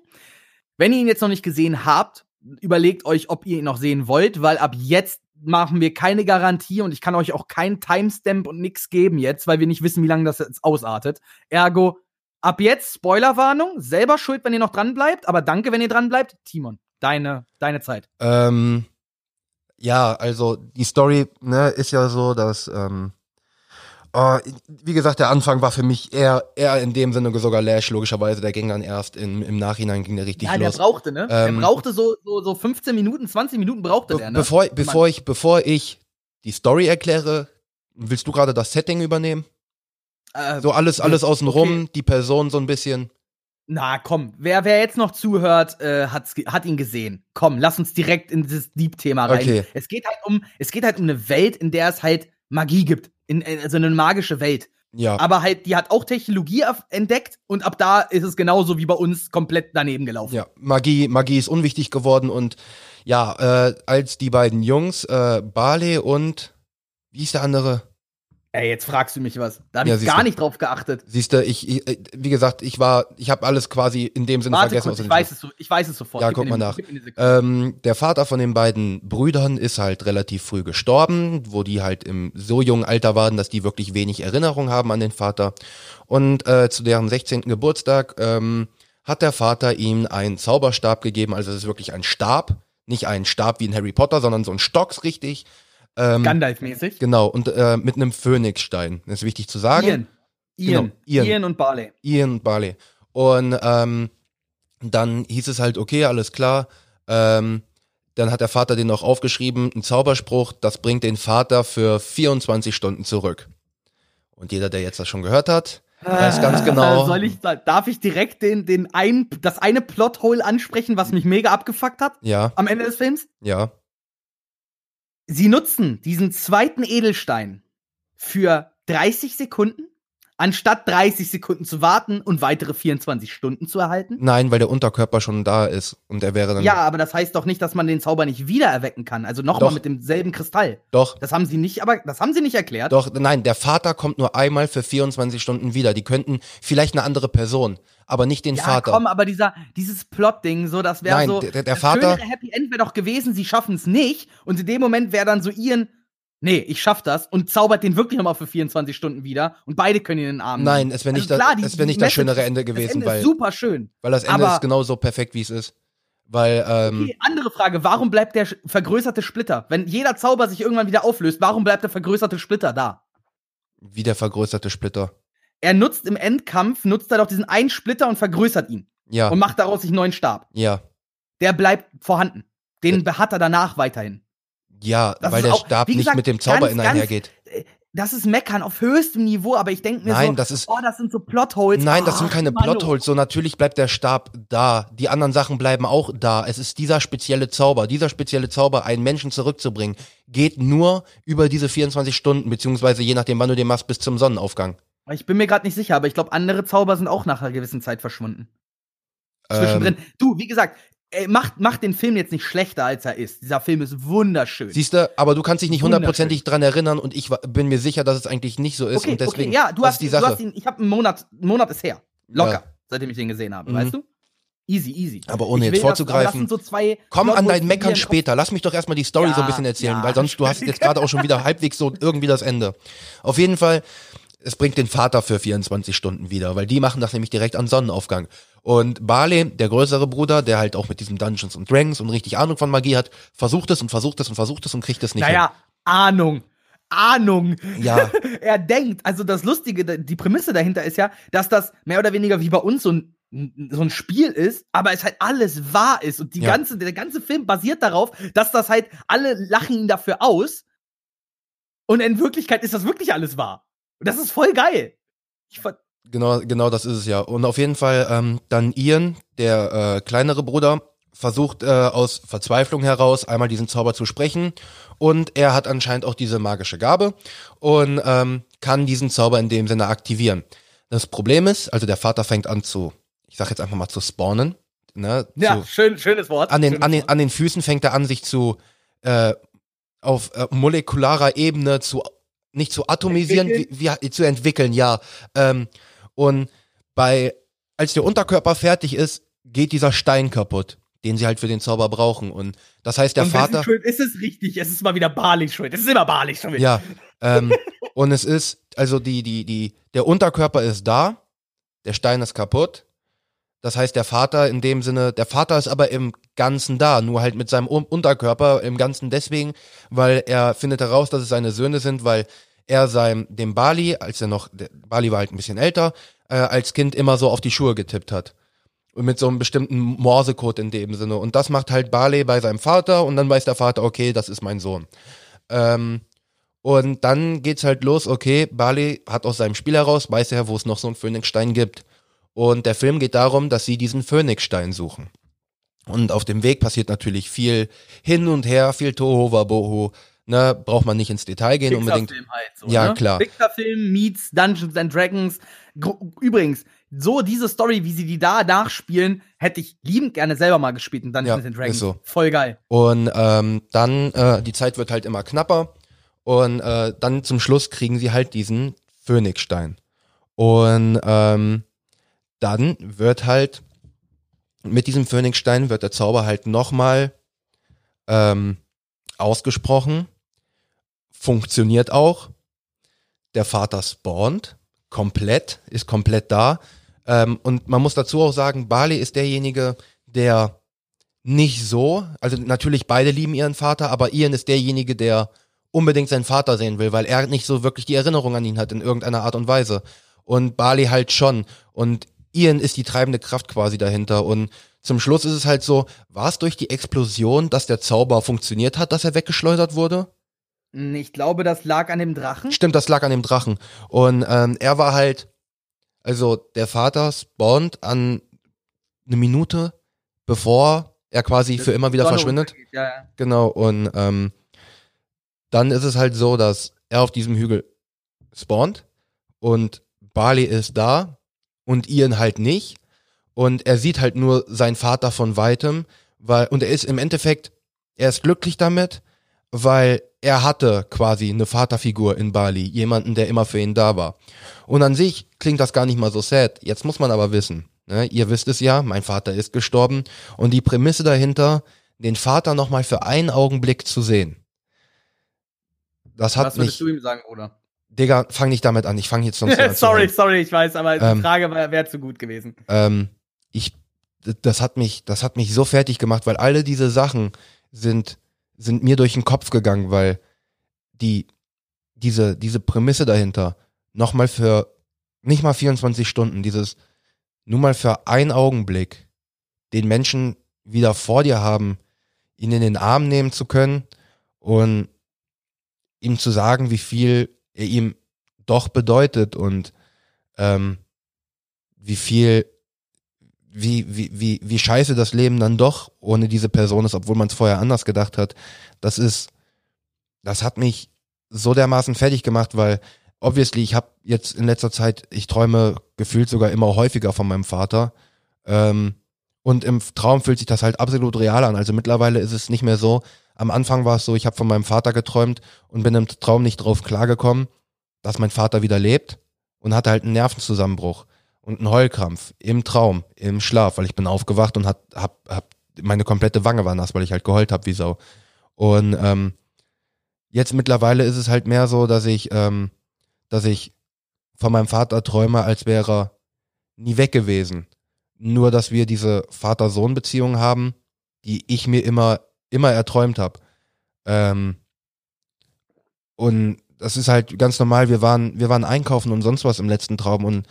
Wenn ihr ihn jetzt noch nicht gesehen habt, überlegt euch, ob ihr ihn noch sehen wollt, weil ab jetzt machen wir keine Garantie und ich kann euch auch keinen Timestamp und nix geben jetzt, weil wir nicht wissen, wie lange das jetzt ausartet. Ergo, ab jetzt Spoilerwarnung, selber schuld, wenn ihr noch dran bleibt, aber danke, wenn ihr dran bleibt. Timon, deine, deine Zeit. Ähm, ja, also die Story ne, ist ja so, dass ähm, oh, wie gesagt, der Anfang war für mich eher eher in dem Sinne sogar Lash, logischerweise. Der ging dann erst in, im Nachhinein ging der richtig Ja, der los. brauchte, ne? Ähm, der brauchte so, so, so 15 Minuten, 20 Minuten brauchte Be der, ne? bevor, bevor ich bevor ich die Story erkläre, willst du gerade das Setting übernehmen? äh, So alles alles außenrum, okay. die Person so ein bisschen. Na komm, wer, wer jetzt noch zuhört, äh, hat's, hat ihn gesehen. Komm, lass uns direkt in dieses Deep-Thema rein. Okay. Es geht halt um, es geht halt um eine Welt, in der es halt Magie gibt. In, in, also eine magische Welt. Ja. Aber halt, die hat auch Technologie entdeckt und ab da ist es genauso wie bei uns komplett daneben gelaufen. Ja, Magie, Magie ist unwichtig geworden und ja, äh, als die beiden Jungs, äh, Barley und wie ist der andere? Ey, jetzt fragst du mich was. Da habe Ja, ich gar du. nicht drauf geachtet. Siehst du, ich, ich, äh, wie gesagt, ich war, ich habe alles quasi in dem Sinne Warte vergessen. kurz, ich weiß, es, so, ich weiß es sofort. Ja, Gib guck mal nach. Ähm, der Vater von den beiden Brüdern ist halt relativ früh gestorben, wo die halt im so jungen Alter waren, dass die wirklich wenig Erinnerung haben an den Vater. Und äh, zu deren 16. Geburtstag ähm, hat der Vater ihm einen Zauberstab gegeben, also es ist wirklich ein Stab, nicht ein Stab wie in Harry Potter, sondern so ein Stocks richtig. Ähm, Gandalf-mäßig. Genau, und äh, mit einem Phönixstein. Das ist wichtig zu sagen. Ian. Ian. Genau, Ian. Ian und Barley. Ian Barley. Und ähm, dann hieß es halt, okay, alles klar. Ähm, dann hat der Vater den noch aufgeschrieben, ein Zauberspruch, das bringt den Vater für 24 Stunden zurück. Und jeder, der jetzt das schon gehört hat, weiß ganz genau. Soll ich, darf ich direkt den, den ein, das eine Plothole ansprechen, was mich mega abgefuckt hat Ja, am Ende des Films? ja. Sie nutzen diesen zweiten Edelstein für 30 Sekunden, anstatt 30 Sekunden zu warten und weitere 24 Stunden zu erhalten. Nein, weil der Unterkörper schon da ist und er wäre dann. Ja, aber das heißt doch nicht, dass man den Zauber nicht wiedererwecken kann. Also nochmal mit demselben Kristall. Doch, Das haben sie nicht, aber das haben sie nicht erklärt. doch, nein, der Vater kommt nur einmal für 24 Stunden wieder. Die könnten vielleicht eine andere Person, aber nicht den ja, Vater. komm, aber dieser, dieses Plot-Ding, so, das wäre so. der- der das Vater- Happy End wäre doch gewesen, sie schaffen es nicht. Und in dem Moment wäre dann so Ian, nee, ich schaff das und zaubert den wirklich nochmal für 24 Stunden wieder und beide können ihn in den Arm Nein, nehmen. es wäre nicht, Also klar, das, die- es wär nicht das schönere Ende das gewesen, Ende weil. ist super schön. Weil das Ende ist genauso perfekt, wie es ist. Weil, ähm, Okay, andere Frage, warum bleibt der vergrößerte Splitter? Wenn jeder Zauber sich irgendwann wieder auflöst, warum bleibt der vergrößerte Splitter da? wie der vergrößerte Splitter. Er nutzt im Endkampf, nutzt er doch diesen einen Splitter und vergrößert ihn Ja, und macht daraus sich neuen Stab. ja, Der bleibt vorhanden. Den hat er danach weiterhin. Ja, Das weil der auch- Stab wie nicht gesagt, mit dem Zauber ganz, einhergeht. Das ist Meckern auf höchstem Niveau, aber ich denke mir Nein, so, das ist- oh, das sind so Plotholes. Nein, das sind Ach, keine Mann, oh. Plotholes. So natürlich bleibt der Stab da. Die anderen Sachen bleiben auch da. Es ist dieser spezielle Zauber. Dieser spezielle Zauber, einen Menschen zurückzubringen, geht nur über diese 24 Stunden, beziehungsweise je nachdem, wann du den machst, bis zum Sonnenaufgang. Ich bin mir gerade nicht sicher, aber ich glaube, andere Zauber sind auch nach einer gewissen Zeit verschwunden. Ähm, Zwischendrin. Du, wie gesagt, ey, macht, macht den Film jetzt nicht schlechter, als er ist. Dieser Film ist wunderschön. Siehst du, aber du kannst dich nicht hundertprozentig dran erinnern und ich bin mir sicher, dass es eigentlich nicht so ist okay, und deswegen okay, ja, du hast, die du Sache. hast ihn, ich habe einen Monat, einen Monat ist her. Locker, Ja. seitdem ich den gesehen habe, Mhm. weißt du? Easy, easy. Aber ohne Ich jetzt will vorzugreifen. Das so zwei Komm an dein Meckern später. Lass mich doch erstmal die Story Ja, so ein bisschen erzählen, ja. weil sonst du hast jetzt gerade auch schon wieder halbwegs so irgendwie das Ende. Auf jeden Fall, es bringt den Vater für 24 Stunden wieder, weil die machen das nämlich direkt an Sonnenaufgang. Und Barley, der größere Bruder, der halt auch mit diesem Dungeons und Dragons und richtig Ahnung von Magie hat, versucht es und versucht es und versucht es und kriegt es nicht Naja, Ahnung. Ahnung. hin. Ja, er denkt, also das Lustige, die Prämisse dahinter ist ja, dass das mehr oder weniger wie bei uns so ein, so ein Spiel ist, aber es halt alles wahr ist und die Ja. ganze, der ganze Film basiert darauf, dass das halt, alle lachen ihn dafür aus und in Wirklichkeit ist das wirklich alles wahr. Und das ist voll geil. Ich fand, Genau, genau das ist es ja. Und auf jeden Fall ähm, dann Ian, der äh, kleinere Bruder, versucht äh, aus Verzweiflung heraus einmal diesen Zauber zu sprechen und er hat anscheinend auch diese magische Gabe und ähm, kann diesen Zauber in dem Sinne aktivieren. Das Problem ist, also der Vater fängt an zu, ich sag jetzt einfach mal zu spawnen, ne, ja, zu, schön, schönes Wort. an den an den an den Füßen fängt er an sich zu äh, auf äh, molekularer Ebene zu nicht zu atomisieren, wie, wie, zu entwickeln, ja. Ähm, und bei als der Unterkörper fertig ist, geht dieser Stein kaputt, den sie halt für den Zauber brauchen. Und das heißt, der und Vater. Schuld ist es richtig? Es ist mal wieder Barley schuld. Es ist immer Barley schuld. Ja. Ähm, und es ist, also die, die, die, der Unterkörper ist da, der Stein ist kaputt. Das heißt, der Vater in dem Sinne, der Vater ist aber im Ganzen da, nur halt mit seinem Un- Unterkörper im Ganzen deswegen, weil er findet heraus, dass es seine Söhne sind, weil er seinem, dem Bali, als er noch, der, Bali war halt ein bisschen älter, äh, als Kind immer so auf die Schuhe getippt hat. Und mit so einem bestimmten Morsecode in dem Sinne. Und das macht halt Bali bei seinem Vater und dann weiß der Vater, okay, das ist mein Sohn. Ähm, und dann geht's halt los, okay, Bali hat aus seinem Spiel heraus, weiß er, wo es noch so einen Phönixstein gibt. Und der Film geht darum, dass sie diesen Phönixstein suchen. Und auf dem Weg passiert natürlich viel hin und her, viel Tohuwabohu. Ne, braucht man nicht ins Detail gehen unbedingt. Pixar-Film halt so, Ja, ne? klar. Pixar-Film meets Dungeons and Dragons. Übrigens, so diese Story, wie sie die da nachspielen, hätte ich liebend gerne selber mal gespielt in Dungeons Ja, and Dragons. ist so. Voll geil. Und ähm, dann, äh, die Zeit wird halt immer knapper. Und äh, dann zum Schluss kriegen sie halt diesen Phönixstein. Und ähm, dann wird halt mit diesem Phönixstein wird der Zauber halt nochmal ähm, ausgesprochen. Funktioniert auch. Der Vater spawnt komplett, ist komplett da. Ähm, und man muss dazu auch sagen, Bali ist derjenige, der nicht so, also natürlich beide lieben ihren Vater, aber Ian ist derjenige, der unbedingt seinen Vater sehen will, weil er nicht so wirklich die Erinnerung an ihn hat in irgendeiner Art und Weise. Und Bali halt schon. Und Ian ist die treibende Kraft quasi dahinter. Und zum Schluss ist es halt so, war es durch die Explosion, dass der Zauber funktioniert hat, dass er weggeschleudert wurde? Hm, Ich glaube, das lag an dem Drachen. Stimmt, das lag an dem Drachen. Und ähm, er war halt, also der Vater spawnt an eine Minute, bevor er quasi für immer wieder verschwindet. ja. Genau, und ähm, dann ist es halt so, dass er auf diesem Hügel spawnt und Bali ist da und Ian halt nicht. Und er sieht halt nur seinen Vater von weitem, weil, und er ist im Endeffekt, er ist glücklich damit, weil er hatte quasi eine Vaterfigur in Bali, jemanden, der immer für ihn da war. Und an sich klingt das gar nicht mal so sad. Jetzt muss man aber wissen, ne, ihr wisst es ja, mein Vater ist gestorben und die Prämisse dahinter, den Vater nochmal für einen Augenblick zu sehen. Das hat Was mich, würdest du ihm sagen, oder? Digga, fang nicht damit an, ich fange jetzt sonst an sorry, heulen. sorry, ich weiß, aber Ähm, die Frage wäre zu gut gewesen. ähm, ich, das hat mich, das hat mich so fertig gemacht, weil alle diese Sachen sind, sind mir durch den Kopf gegangen, weil die, diese, diese Prämisse dahinter, nochmal für, nicht mal 24 Stunden, dieses, nur mal für einen Augenblick, den Menschen wieder vor dir haben, ihn in den Arm nehmen zu können und ihm zu sagen, wie viel er ihm doch bedeutet und ähm, wie viel, wie, wie, wie, wie scheiße das Leben dann doch ohne diese Person ist, obwohl man es vorher anders gedacht hat. Das ist, das hat mich so dermaßen fertig gemacht, weil obviously ich habe jetzt in letzter Zeit, ich träume gefühlt sogar immer häufiger von meinem Vater. Ähm, und im Traum fühlt sich das halt absolut real an. Also mittlerweile ist es nicht mehr so. Am Anfang war es so, ich habe von meinem Vater geträumt und bin im Traum nicht drauf klargekommen, dass mein Vater wieder lebt und hatte halt einen Nervenzusammenbruch und einen Heulkrampf im Traum, im Schlaf, weil ich bin aufgewacht und hat, hab, hab, meine komplette Wange war nass, weil ich halt geheult hab wie Sau. Und ähm, jetzt mittlerweile ist es halt mehr so, dass ich, ähm, dass ich von meinem Vater träume, als wäre er nie weg gewesen. Nur, dass wir diese Vater-Sohn-Beziehung haben, die ich mir immer, immer erträumt habe. Ähm, und das ist halt ganz normal. Wir waren, wir waren einkaufen und sonst was im letzten Traum. Und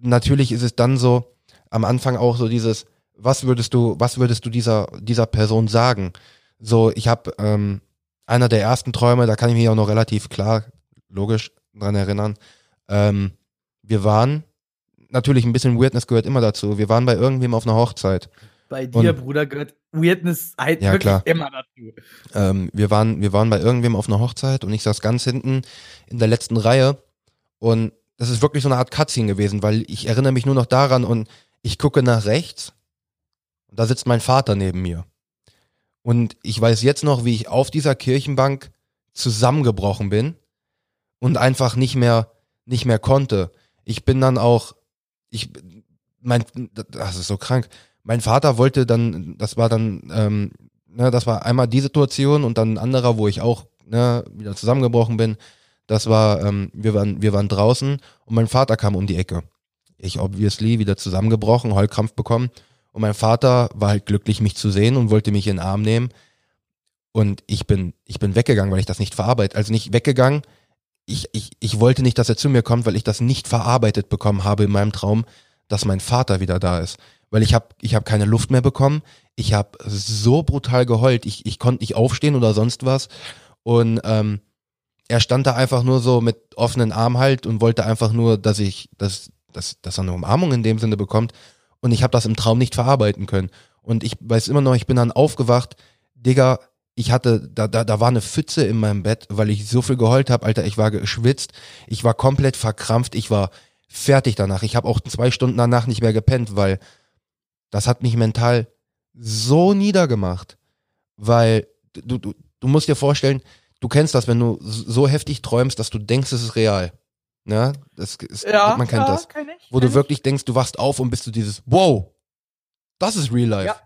natürlich ist es dann so, am Anfang auch so dieses, was würdest du, was würdest du dieser, dieser Person sagen? So, ich habe ähm, einer der ersten Träume, da kann ich mich auch noch relativ klar, logisch dran erinnern. Ähm, wir waren, natürlich ein bisschen Weirdness gehört immer dazu. Wir waren bei irgendwem auf einer Hochzeit. Bei dir, und- Bruder, gehört Weirdness halt Ja, wirklich klar. immer dazu. Ähm, wir waren, wir waren bei irgendwem auf einer Hochzeit und ich saß ganz hinten in der letzten Reihe und das ist wirklich so eine Art Cutscene gewesen, weil ich erinnere mich nur noch daran und ich gucke nach rechts und da sitzt mein Vater neben mir. Und ich weiß jetzt noch, wie ich auf dieser Kirchenbank zusammengebrochen bin und einfach nicht mehr, nicht mehr konnte. Ich bin dann auch, ich, mein, das ist so krank. Mein Vater wollte dann, das war dann, ähm, ne, das war einmal die Situation und dann ein anderer, wo ich auch ne, wieder zusammengebrochen bin. Das war, ähm, wir waren, wir waren draußen und mein Vater kam um die Ecke. Ich obviously wieder zusammengebrochen, Heulkrampf bekommen. Und mein Vater war halt glücklich, mich zu sehen und wollte mich in den Arm nehmen. Und ich bin, ich bin weggegangen, weil ich das nicht verarbeitet, also nicht weggegangen. Ich, ich, ich wollte nicht, dass er zu mir kommt, weil ich das nicht verarbeitet bekommen habe in meinem Traum, dass mein Vater wieder da ist. Weil ich habe ich hab keine Luft mehr bekommen. Ich habe so brutal geheult. Ich, ich konnte nicht aufstehen oder sonst was. Und ähm, er stand da einfach nur so mit offenen Armen halt und wollte einfach nur, dass ich, dass, dass, dass er eine Umarmung in dem Sinne bekommt. Und ich habe das im Traum nicht verarbeiten können. Und ich weiß immer noch, ich bin dann aufgewacht, Digga, ich hatte, da, da, da war eine Pfütze in meinem Bett, weil ich so viel geheult habe, Alter, ich war geschwitzt, ich war komplett verkrampft, ich war fertig danach. Ich habe auch zwei Stunden danach nicht mehr gepennt, weil das hat mich mental so niedergemacht. Weil du, du, du musst dir vorstellen, du kennst das, wenn du so heftig träumst, dass du denkst, es ist real. Ja, das ist, Ja, man kennt ja, das. kenn ich, Wo du wirklich denkst, du wachst auf und bist du dieses, wow, das ist real life. Ja.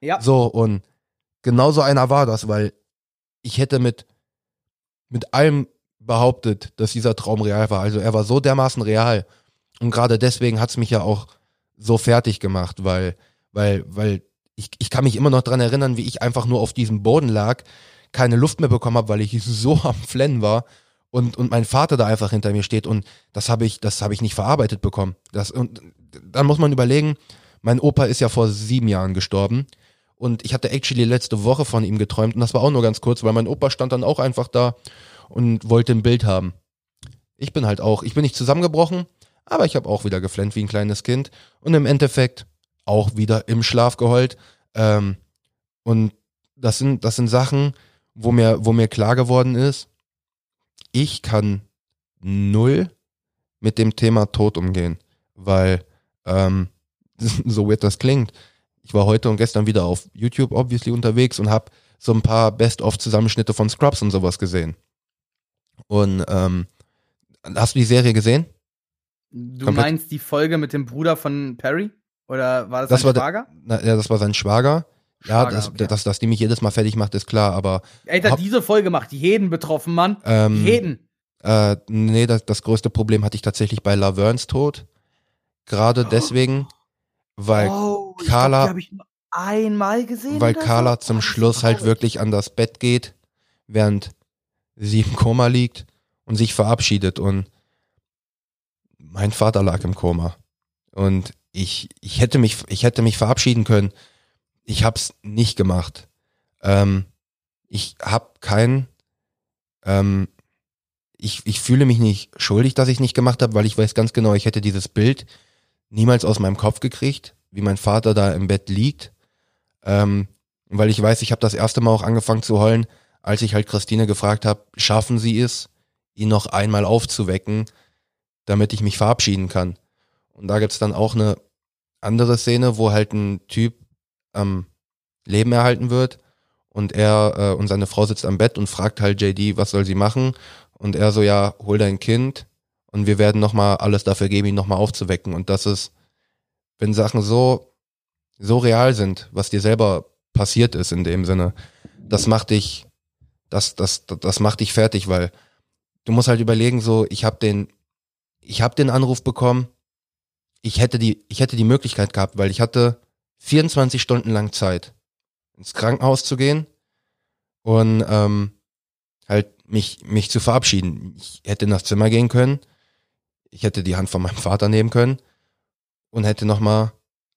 Ja. So, und genau so einer war das, weil ich hätte mit, mit allem behauptet, dass dieser Traum real war. Also er war so dermaßen real. Und gerade deswegen hat's mich ja auch so fertig gemacht, weil, weil, weil ich, ich kann mich immer noch dran erinnern, wie ich einfach nur auf diesem Boden lag, keine Luft mehr bekommen habe, weil ich so am Flennen war und, und mein Vater da einfach hinter mir steht und das habe ich, das ich nicht verarbeitet bekommen. Das, und dann muss man überlegen, mein Opa ist ja vor sieben Jahren gestorben und ich hatte actually letzte Woche von ihm geträumt und das war auch nur ganz kurz, weil mein Opa stand dann auch einfach da und wollte ein Bild haben. Ich bin halt auch, ich bin nicht zusammengebrochen, aber ich habe auch wieder geflennt wie ein kleines Kind und im Endeffekt auch wieder im Schlaf geheult. Ähm, und das sind, das sind Sachen, wo mir, wo mir klar geworden ist, ich kann null mit dem Thema Tod umgehen, weil ähm, so weird das klingt. Ich war heute und gestern wieder auf YouTube obviously unterwegs und habe so ein paar Best-of-Zusammenschnitte von Scrubs und sowas gesehen. Und ähm, hast du die Serie gesehen? Du Komplett- meinst die Folge mit dem Bruder von Perry? Oder war das, Das sein war Schwager? Na, ja, das war sein Schwager. Ja, das, okay. dass, dass die mich jedes Mal fertig macht, ist klar, aber Alter, Haupt- diese Folge macht jeden betroffen, Mann. ähm, jeden. Äh, nee, das, das größte Problem hatte ich tatsächlich bei Lavernes Tod. Gerade deswegen, weil, oh, Carla- glaub, einmal gesehen. weil Carla so. zum Oh, Schluss halt wirklich an das Bett geht, während sie im Koma liegt und sich verabschiedet. Und mein Vater lag im Koma. Und ich, ich hätte mich, ich hätte mich verabschieden können. Ich hab's nicht gemacht. Ähm, ich hab kein, ähm, ich, ich fühle mich nicht schuldig, dass ich nicht gemacht habe, weil ich weiß ganz genau, ich hätte dieses Bild niemals aus meinem Kopf gekriegt, wie mein Vater da im Bett liegt. Ähm, weil ich weiß, ich habe das erste Mal auch angefangen zu heulen, als ich halt Christine gefragt habe, schaffen Sie es, ihn noch einmal aufzuwecken, damit ich mich verabschieden kann. Und da gibt's dann auch eine andere Szene, wo halt ein Typ am Leben erhalten wird und er äh, und seine Frau sitzt am Bett und fragt halt JD, was soll sie machen? Und er so, ja, hol dein Kind und wir werden nochmal alles dafür geben, ihn nochmal aufzuwecken. Und das ist, wenn Sachen so, so real sind, was dir selber passiert ist in dem Sinne, das macht dich, das, das, das macht dich fertig, weil du musst halt überlegen, so, ich habe den, ich habe den Anruf bekommen, ich hätte die, ich hätte die Möglichkeit gehabt, weil ich hatte 24 Stunden lang Zeit, ins Krankenhaus zu gehen und ähm, halt mich, mich zu verabschieden. Ich hätte das Zimmer gehen können, ich hätte die Hand von meinem Vater nehmen können und hätte nochmal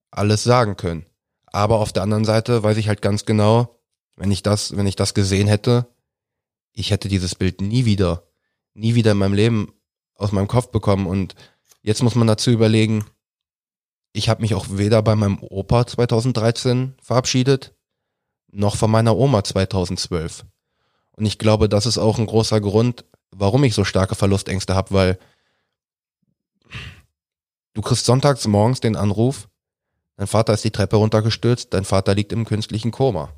alles sagen können. Aber auf der anderen Seite weiß ich halt ganz genau, wenn ich das, wenn ich das gesehen hätte, ich hätte dieses Bild nie wieder, nie wieder in meinem Leben aus meinem Kopf bekommen. Und jetzt muss man dazu überlegen, ich habe mich auch weder bei meinem Opa 2013 verabschiedet, noch von meiner Oma 2012. Und ich glaube, das ist auch ein großer Grund, warum ich so starke Verlustängste habe, weil du kriegst sonntags morgens den Anruf, dein Vater ist die Treppe runtergestürzt, dein Vater liegt im künstlichen Koma.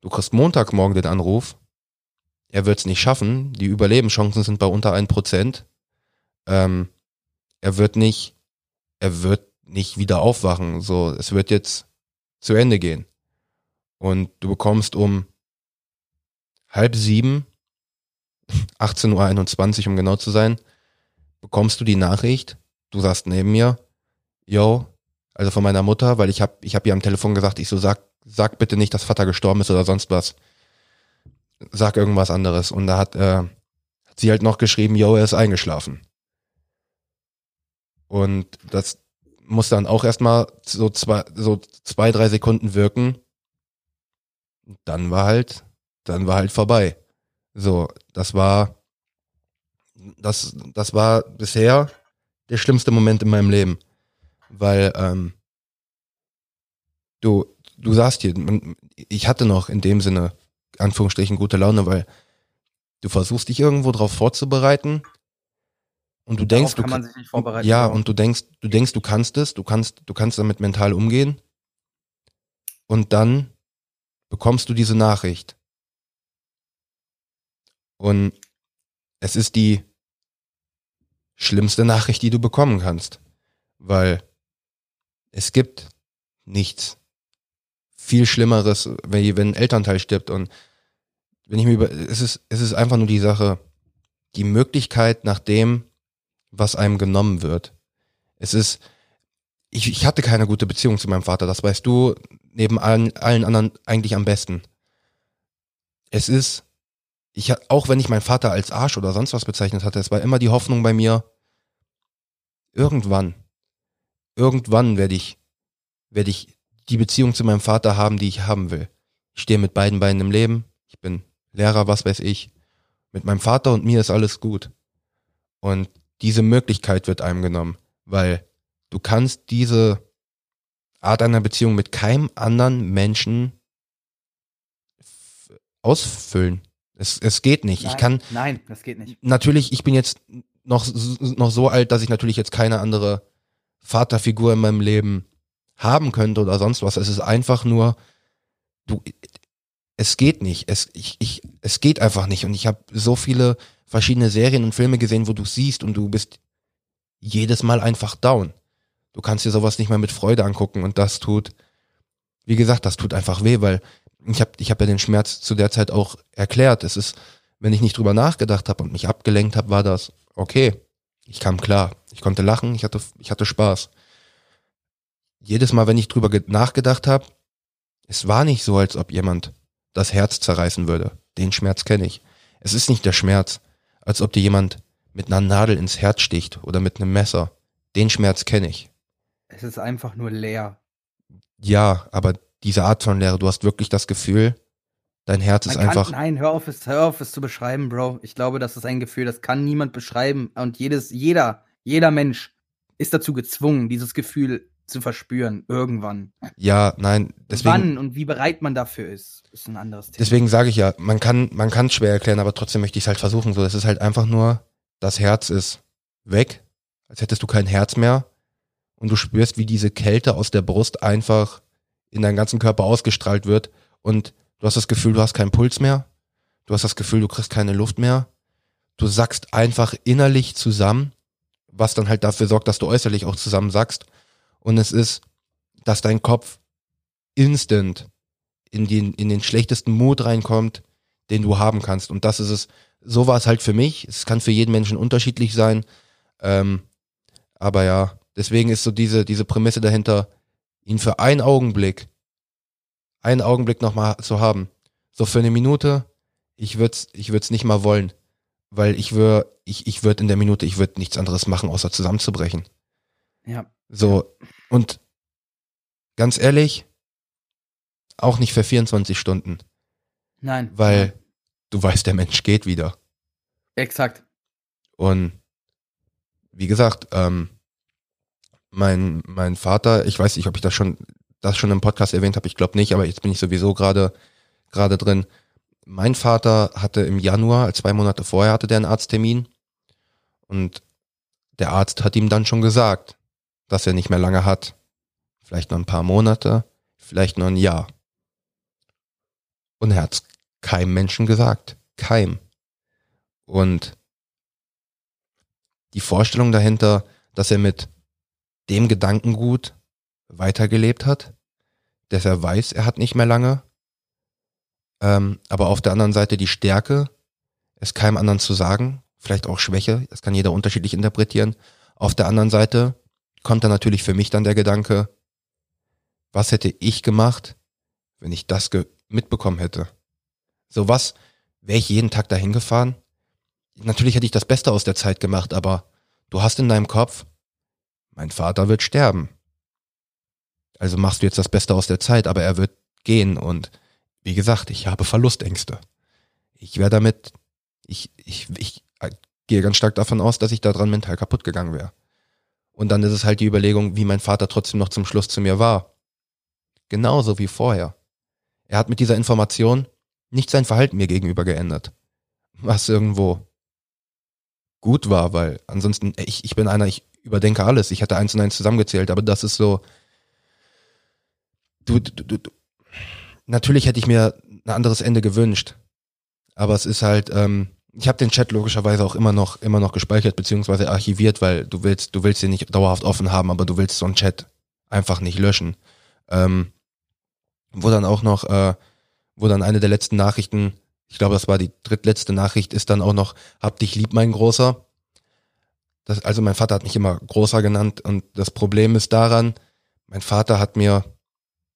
Du kriegst Montagmorgen den Anruf, er wird es nicht schaffen, die Überlebenschancen sind bei unter ein Prozent. Ähm, er wird nicht, er wird nicht wieder aufwachen. So, es wird jetzt zu Ende gehen. Und du bekommst um halb sieben, 18.21 Uhr, um genau zu sein, bekommst du die Nachricht, du saßt neben mir, yo, also von meiner Mutter, weil ich habe ich hab ihr am Telefon gesagt, ich so sag, sag bitte nicht, dass Vater gestorben ist oder sonst was. Sag irgendwas anderes. Und da hat, äh, hat sie halt noch geschrieben, yo, er ist eingeschlafen. Und das muss dann auch erstmal so zwei, so zwei, drei Sekunden wirken. Dann war halt, dann war halt vorbei. So, das war, das, das war bisher der schlimmste Moment in meinem Leben. Weil, ähm, du, du saßt hier, ich hatte noch in dem Sinne, Anführungsstrichen, gute Laune, weil du versuchst dich irgendwo drauf vorzubereiten und du denkst, Darauf kann du man sich nicht vorbereiten. ja, genau. und du denkst, du denkst, du kannst es, du kannst, du kannst damit mental umgehen. Und dann bekommst du diese Nachricht. Und es ist die schlimmste Nachricht, die du bekommen kannst. Weil es gibt nichts viel Schlimmeres, wenn, wenn ein Elternteil stirbt. Und wenn ich mir über, es ist, es ist einfach nur die Sache, die Möglichkeit nach dem, was einem genommen wird. Es ist, ich, ich hatte keine gute Beziehung zu meinem Vater, das weißt du neben allen, allen anderen eigentlich am besten. Es ist, ich, auch wenn ich meinen Vater als Arsch oder sonst was bezeichnet hatte, es war immer die Hoffnung bei mir, irgendwann, irgendwann werde ich, werde ich die Beziehung zu meinem Vater haben, die ich haben will. Ich stehe mit beiden Beinen im Leben, ich bin Lehrer, was weiß ich. Mit meinem Vater und mir ist alles gut. Und diese Möglichkeit wird einem genommen, weil du kannst diese Art einer Beziehung mit keinem anderen Menschen ausfüllen. Es, es geht nicht. Ich Nein, kann, Nein, das geht nicht. natürlich, ich bin jetzt noch, noch so alt, dass ich natürlich jetzt keine andere Vaterfigur in meinem Leben haben könnte oder sonst was. Es ist einfach nur, du, es geht nicht. Es, ich, ich, es geht einfach nicht. Und ich habe so viele verschiedene Serien und Filme gesehen, wo du siehst und du bist jedes Mal einfach down. Du kannst dir sowas nicht mehr mit Freude angucken und das tut, wie gesagt, das tut einfach weh, weil ich habe ich hab ja den Schmerz zu der Zeit auch erklärt. Es ist, wenn ich nicht drüber nachgedacht habe und mich abgelenkt habe, war das okay. Ich kam klar. Ich konnte lachen, ich hatte, ich hatte Spaß. Jedes Mal, wenn ich drüber ge- nachgedacht habe, es war nicht so, als ob jemand das Herz zerreißen würde. Den Schmerz kenne ich. Es ist nicht der Schmerz, als ob dir jemand mit einer Nadel ins Herz sticht oder mit einem Messer. Den Schmerz kenne ich. Es ist einfach nur leer. Ja, aber diese Art von Lehre, du hast wirklich das Gefühl, dein Herz ist Man kann, einfach. nein, hör auf, es, hör auf, es zu beschreiben, Bro. Ich glaube, das ist ein Gefühl, das kann niemand beschreiben. Und jedes, jeder, jeder Mensch ist dazu gezwungen, dieses Gefühl zu verspüren, irgendwann. Ja, nein, deswegen, Wann und wie bereit man dafür ist, ist ein anderes Thema. deswegen sage ich ja, man kann, man kann es schwer erklären, aber trotzdem möchte ich es halt versuchen. So, es ist halt einfach nur, das Herz ist weg, als hättest du kein Herz mehr und du spürst, wie diese Kälte aus der Brust einfach in deinen ganzen Körper ausgestrahlt wird und du hast das Gefühl, du hast keinen Puls mehr, du hast das Gefühl, du kriegst keine Luft mehr, du sackst einfach innerlich zusammen, was dann halt dafür sorgt, dass du äußerlich auch zusammensackst und es ist, dass dein Kopf instant in den, in den schlechtesten Mut reinkommt, den du haben kannst. Und das ist es, so war es halt für mich. Es kann für jeden Menschen unterschiedlich sein. Ähm, aber ja, deswegen ist so diese, diese Prämisse dahinter, ihn für einen Augenblick, einen Augenblick nochmal zu haben. So für eine Minute, ich würde es ich würd's nicht mal wollen. Weil ich würde, ich, ich würde in der Minute, ich würde nichts anderes machen, außer zusammenzubrechen. Ja, So, und ganz ehrlich, auch nicht für 24 Stunden, nein. weil nein. du weißt, der Mensch geht wieder. Exakt. Und wie gesagt, ähm, mein, mein Vater, ich weiß nicht, ob ich das schon, das schon im Podcast erwähnt habe, ich glaube nicht, aber jetzt bin ich sowieso gerade, gerade drin. Mein Vater hatte im Januar, zwei Monate vorher hatte der einen Arzttermin und der Arzt hat ihm dann schon gesagt, dass er nicht mehr lange hat. Vielleicht noch ein paar Monate, vielleicht noch ein Jahr. Und er hat's keinem Menschen gesagt. Keinem. Und die Vorstellung dahinter, dass er mit dem Gedankengut weitergelebt hat, dass er weiß, er hat nicht mehr lange, ähm, aber auf der anderen Seite die Stärke, es keinem anderen zu sagen, vielleicht auch Schwäche, das kann jeder unterschiedlich interpretieren, Auf der anderen Seite kommt dann natürlich für mich dann der Gedanke, was hätte ich gemacht, wenn ich das mitbekommen hätte? So was, wäre ich jeden Tag dahin gefahren? Natürlich hätte ich das Beste aus der Zeit gemacht, aber du hast in deinem Kopf, mein Vater wird sterben. Also machst du jetzt das Beste aus der Zeit, aber er wird gehen und wie gesagt, ich habe Verlustängste. Ich wäre damit, ich, ich, ich gehe ganz stark davon aus, dass ich daran mental kaputt gegangen wäre. Und dann ist es halt die Überlegung, wie mein Vater trotzdem noch zum Schluss zu mir war. Genauso wie vorher. Er hat mit dieser Information nicht sein Verhalten mir gegenüber geändert. Was irgendwo gut war, weil ansonsten, ich, ich bin einer, ich überdenke alles. Ich hatte eins und eins zusammengezählt, aber das ist so. Du, du, du, du. Natürlich hätte ich mir ein anderes Ende gewünscht. Aber es ist halt, ähm, ich habe den Chat logischerweise auch immer noch, immer noch gespeichert beziehungsweise archiviert, weil du willst, du willst den nicht dauerhaft offen haben, aber du willst so einen Chat einfach nicht löschen. Ähm, wo dann auch noch, äh, wo dann eine der letzten Nachrichten, ich glaube, das war die drittletzte Nachricht, ist dann auch noch, hab dich lieb, mein Großer. Das, also mein Vater hat mich immer Großer genannt und das Problem ist daran, mein Vater hat mir,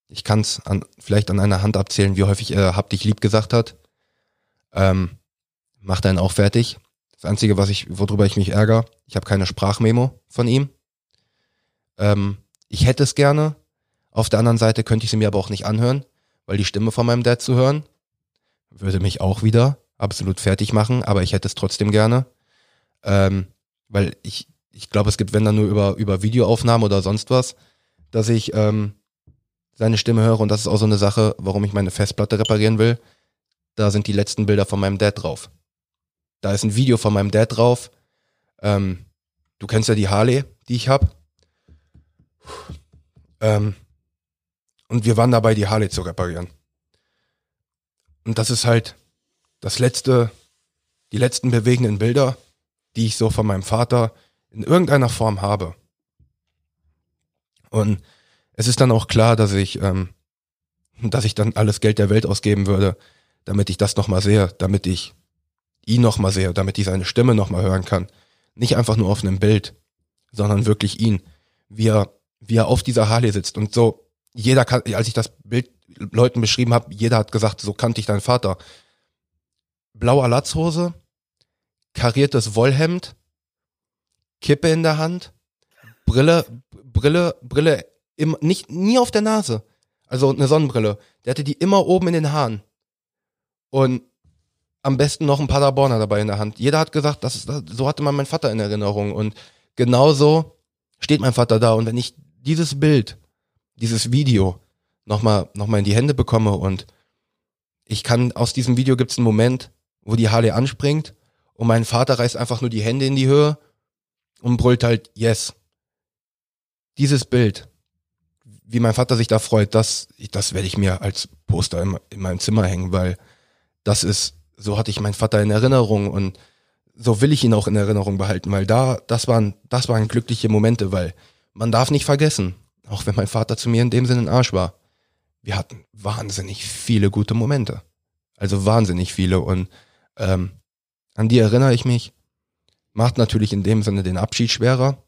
ich kann es an, vielleicht an einer Hand abzählen, wie häufig er hab dich lieb gesagt hat. Ähm, macht einen auch fertig. Das Einzige, was ich, worüber ich mich ärgere, ich habe keine Sprachmemo von ihm. Ähm, ich hätte es gerne. Auf der anderen Seite könnte ich sie mir aber auch nicht anhören, weil die Stimme von meinem Dad zu hören, würde mich auch wieder absolut fertig machen, aber ich hätte es trotzdem gerne. Ähm, weil ich, ich glaube, es gibt, wenn dann nur über, über Videoaufnahmen oder sonst was, dass ich ähm, seine Stimme höre und das ist auch so eine Sache, warum ich meine Festplatte reparieren will. Da sind die letzten Bilder von meinem Dad drauf. Da ist ein Video von meinem Dad drauf. Ähm, du kennst ja die Harley, die ich habe. Ähm, und wir waren dabei, die Harley zu reparieren. Und das ist halt das letzte, die letzten bewegenden Bilder, die ich so von meinem Vater in irgendeiner Form habe. Und es ist dann auch klar, dass ich, ähm, dass ich dann alles Geld der Welt ausgeben würde, damit ich das nochmal sehe, damit ich ihn nochmal sehe, damit ich seine Stimme nochmal hören kann. Nicht einfach nur auf einem Bild, sondern wirklich ihn, wie er, wie er auf dieser Harley sitzt und so jeder kann, als ich das Bild Leuten beschrieben habe, jeder hat gesagt, so kannte ich deinen Vater. Blauer Latzhose, kariertes Wollhemd, Kippe in der Hand, Brille, Brille, Brille, im, nicht, nie auf der Nase. Also eine Sonnenbrille. Der hatte die immer oben in den Haaren. Und am besten noch ein Paderborner dabei in der Hand. Jeder hat gesagt, das ist, so hatte man meinen Vater in Erinnerung. Und genauso steht mein Vater da. Und wenn ich dieses Bild dieses Video nochmal noch mal in die Hände bekomme und ich kann, aus diesem Video gibt es einen Moment, wo die Harley anspringt und mein Vater reißt einfach nur die Hände in die Höhe und brüllt halt Yes. Dieses Bild, wie mein Vater sich da freut, das, das werde ich mir als Poster in, in meinem Zimmer hängen, weil das ist, so hatte ich meinen Vater in Erinnerung und so will ich ihn auch in Erinnerung behalten, weil da, das waren, das waren glückliche Momente, weil man darf nicht vergessen, auch wenn mein Vater zu mir in dem Sinne ein Arsch war. Wir hatten wahnsinnig viele gute Momente. Also wahnsinnig viele. Und ähm, an die erinnere ich mich. Macht natürlich in dem Sinne den Abschied schwerer.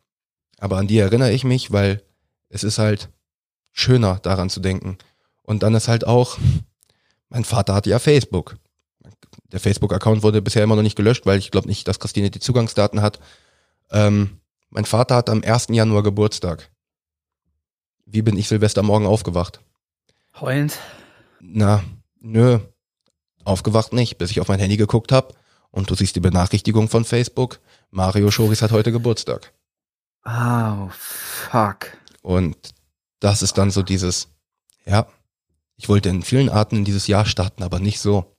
Aber an die erinnere ich mich, weil es ist halt schöner daran zu denken. Und dann ist halt auch, mein Vater hatte ja Facebook. Der Facebook-Account wurde bisher immer noch nicht gelöscht, weil ich glaube nicht, dass Christine die Zugangsdaten hat. Ähm, mein Vater hat am 1. Januar Geburtstag. Wie bin ich Silvestermorgen aufgewacht? Heulend? Na, nö. Aufgewacht nicht, bis ich auf mein Handy geguckt habe und du siehst die Benachrichtigung von Facebook. Mario Schoris hat heute Geburtstag. Oh, fuck. Und das ist dann so dieses, ja, ich wollte in vielen Arten in dieses Jahr starten, aber nicht so.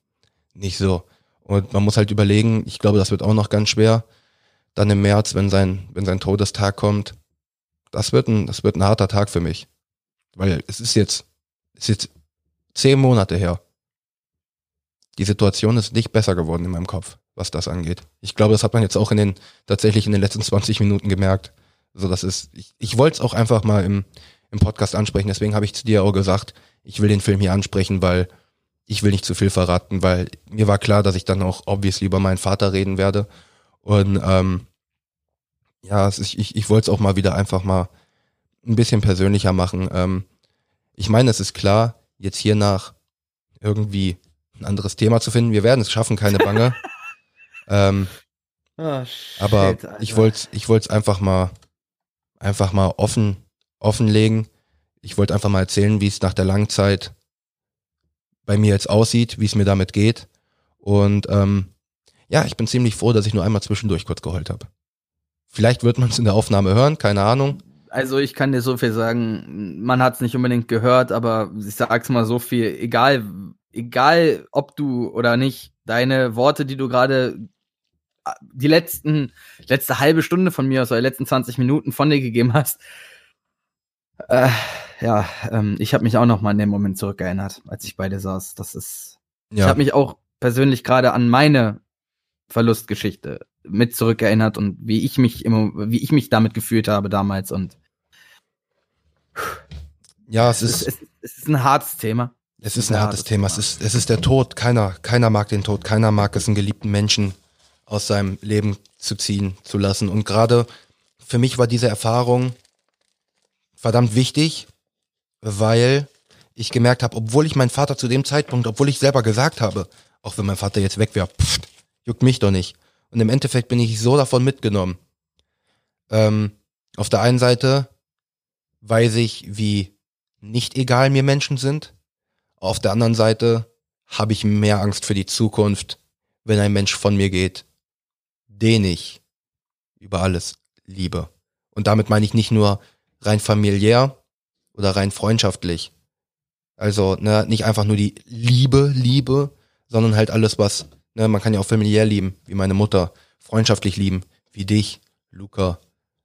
Nicht so. Und man muss halt überlegen, ich glaube, das wird auch noch ganz schwer, dann im März, wenn sein, wenn sein Todestag kommt, das wird ein, das wird ein harter Tag für mich. Weil es ist jetzt, es ist jetzt zehn Monate her. Die Situation ist nicht besser geworden in meinem Kopf, was das angeht. Ich glaube, das hat man jetzt auch in den, tatsächlich in den letzten 20 Minuten gemerkt. So, das ist, ich, ich wollte es auch einfach mal im, im Podcast ansprechen, deswegen habe ich zu dir auch gesagt, ich will den Film hier ansprechen, weil ich will nicht zu viel verraten, weil mir war klar, dass ich dann auch obviously über meinen Vater reden werde. Und ähm, ja, ist, ich, ich wollte es auch mal wieder einfach mal ein bisschen persönlicher machen. Ähm, ich meine, es ist klar, jetzt hier nach irgendwie ein anderes Thema zu finden. Wir werden es schaffen, keine Bange. ähm, Oh, aber shit, Alter. ich wollte ich wollte es einfach mal einfach mal offen offenlegen. Ich wollte einfach mal erzählen, wie es nach der langen Zeit bei mir jetzt aussieht, wie es mir damit geht. Und ähm, ja, ich bin ziemlich froh, dass ich nur einmal zwischendurch kurz geheult habe. Vielleicht wird man es in der Aufnahme hören, keine Ahnung. Also ich kann dir so viel sagen, man hat es nicht unbedingt gehört, aber ich sag's mal so viel, egal, egal ob du oder nicht, deine Worte, die du gerade die letzten, letzte halbe Stunde von mir oder die letzten 20 Minuten von dir gegeben hast, äh, ja, ähm, ich habe mich auch noch mal an den Moment zurückerinnert, als ich bei dir saß. Das ist, ich Ja, habe mich auch persönlich gerade an meine Verlustgeschichte mit zurückerinnert und wie ich mich immer, wie ich mich damit gefühlt habe damals und ja, es es ist ist, es ist ein hartes Thema. Es ist ein hartes Thema. Es ist, es ist der Tod. Keiner, keiner mag den Tod. Keiner mag es, einen geliebten Menschen aus seinem Leben zu ziehen zu lassen. Und gerade für mich war diese Erfahrung verdammt wichtig, weil ich gemerkt habe, obwohl ich meinen Vater zu dem Zeitpunkt, obwohl ich selber gesagt habe, auch wenn mein Vater jetzt weg wäre, juckt mich doch nicht. Und im Endeffekt bin ich so davon mitgenommen. Ähm, auf der einen Seite weiß ich, wie nicht egal mir Menschen sind. Auf der anderen Seite habe ich mehr Angst für die Zukunft, wenn ein Mensch von mir geht, den ich über alles liebe. Und damit meine ich nicht nur rein familiär oder rein freundschaftlich. Also ne, nicht einfach nur die Liebe, Liebe, sondern halt alles, was, ne, man kann ja auch familiär lieben, wie meine Mutter, freundschaftlich lieben, wie dich, Luca,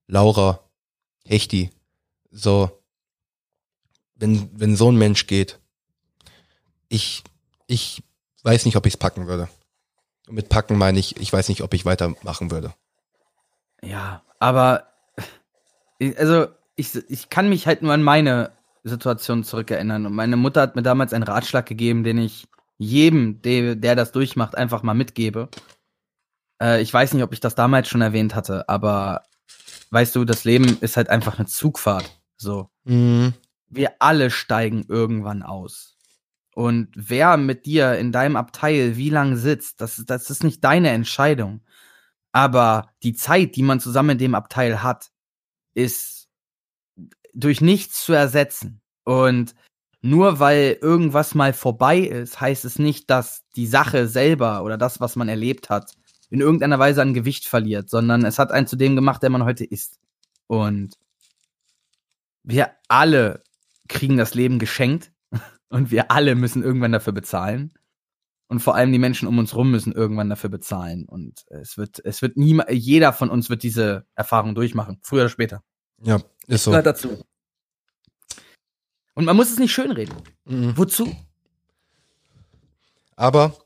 Laura, Hechti. So, wenn, wenn so ein Mensch geht, ich, ich weiß nicht, ob ich es packen würde. Und mit packen meine ich, ich weiß nicht, ob ich weitermachen würde. Ja, aber also ich, ich kann mich halt nur an meine Situation zurückerinnern. Und meine Mutter hat mir damals einen Ratschlag gegeben, den ich jedem, der, der das durchmacht, einfach mal mitgebe. Äh, ich weiß nicht, ob ich das damals schon erwähnt hatte, aber weißt du, das Leben ist halt einfach eine Zugfahrt. So. Mhm. wir alle steigen irgendwann aus. Und wer mit dir in deinem Abteil wie lang sitzt, das, das ist nicht deine Entscheidung. Aber die Zeit, die man zusammen in dem Abteil hat, ist durch nichts zu ersetzen. Und nur weil irgendwas mal vorbei ist, heißt es nicht, dass die Sache selber oder das, was man erlebt hat, in irgendeiner Weise an Gewicht verliert, sondern es hat einen zu dem gemacht, der man heute ist. Und wir alle kriegen das Leben geschenkt und wir alle müssen irgendwann dafür bezahlen. Und vor allem die Menschen um uns rum müssen irgendwann dafür bezahlen. Und es wird, es wird niemand, jeder von uns wird diese Erfahrung durchmachen, früher oder später. Ja, ist so. Gehört dazu. Und man muss es nicht schönreden. Mhm. Wozu? Aber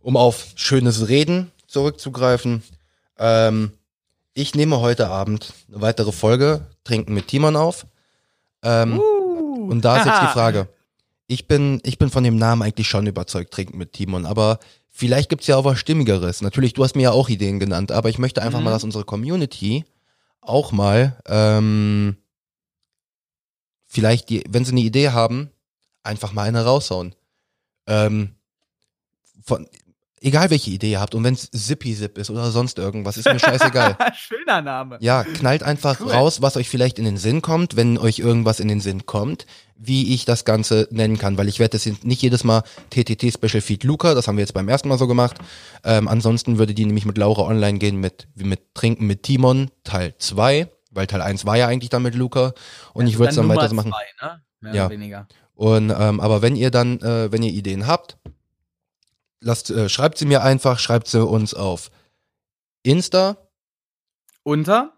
um auf schönes Reden zurückzugreifen, ähm, ich nehme heute Abend eine weitere Folge Trinken mit Timon auf. Ähm, Uh. Und da ist jetzt die Frage. Ich bin, ich bin von dem Namen eigentlich schon überzeugt, Trinken mit Timon, aber vielleicht gibt's ja auch was Stimmigeres. Natürlich, du hast mir ja auch Ideen genannt, aber ich möchte einfach Mhm. mal, dass unsere Community auch mal, ähm, vielleicht, die, wenn sie eine Idee haben, einfach mal eine raushauen. Ähm, von, egal welche Idee ihr habt und wenn's Zippy Zip ist oder sonst irgendwas, ist mir scheißegal. Schöner Name. Ja, knallt einfach Cool. raus, was euch vielleicht in den Sinn kommt, wenn euch irgendwas in den Sinn kommt, wie ich das Ganze nennen kann, weil ich werde das jetzt nicht jedes Mal TTT Special Feed Luca, das haben wir jetzt beim ersten Mal so gemacht. Ähm, ansonsten würde die nämlich mit Laura online gehen mit, mit Trinken mit Timon Teil 2, weil Teil 1 war ja eigentlich dann mit Luca und ich würde es dann Nummer weiter machen. zwei, ne? Mehr Ja. oder weniger. Und ähm, aber wenn ihr dann, äh, wenn ihr Ideen habt, lasst, äh, schreibt sie mir einfach, schreibt sie uns auf Insta, Unter.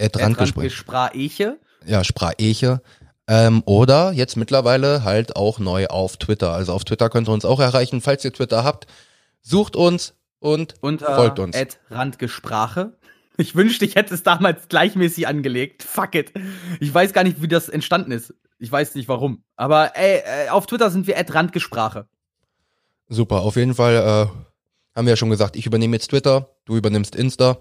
Randgespräche. ja, Sprache. Ähm, oder jetzt mittlerweile halt auch neu auf Twitter. Also auf Twitter könnt ihr uns auch erreichen. Falls ihr Twitter habt, sucht uns und Unter Folgt uns. Randgesprache. Ich wünschte, ich hätte es damals gleichmäßig angelegt. Fuck it. Ich weiß gar nicht, wie das entstanden ist. Ich weiß nicht warum. Aber ey, äh, auf Twitter sind wir Randgesprache. Super. Auf jeden Fall äh, haben wir ja schon gesagt, ich übernehme jetzt Twitter, du übernimmst Insta.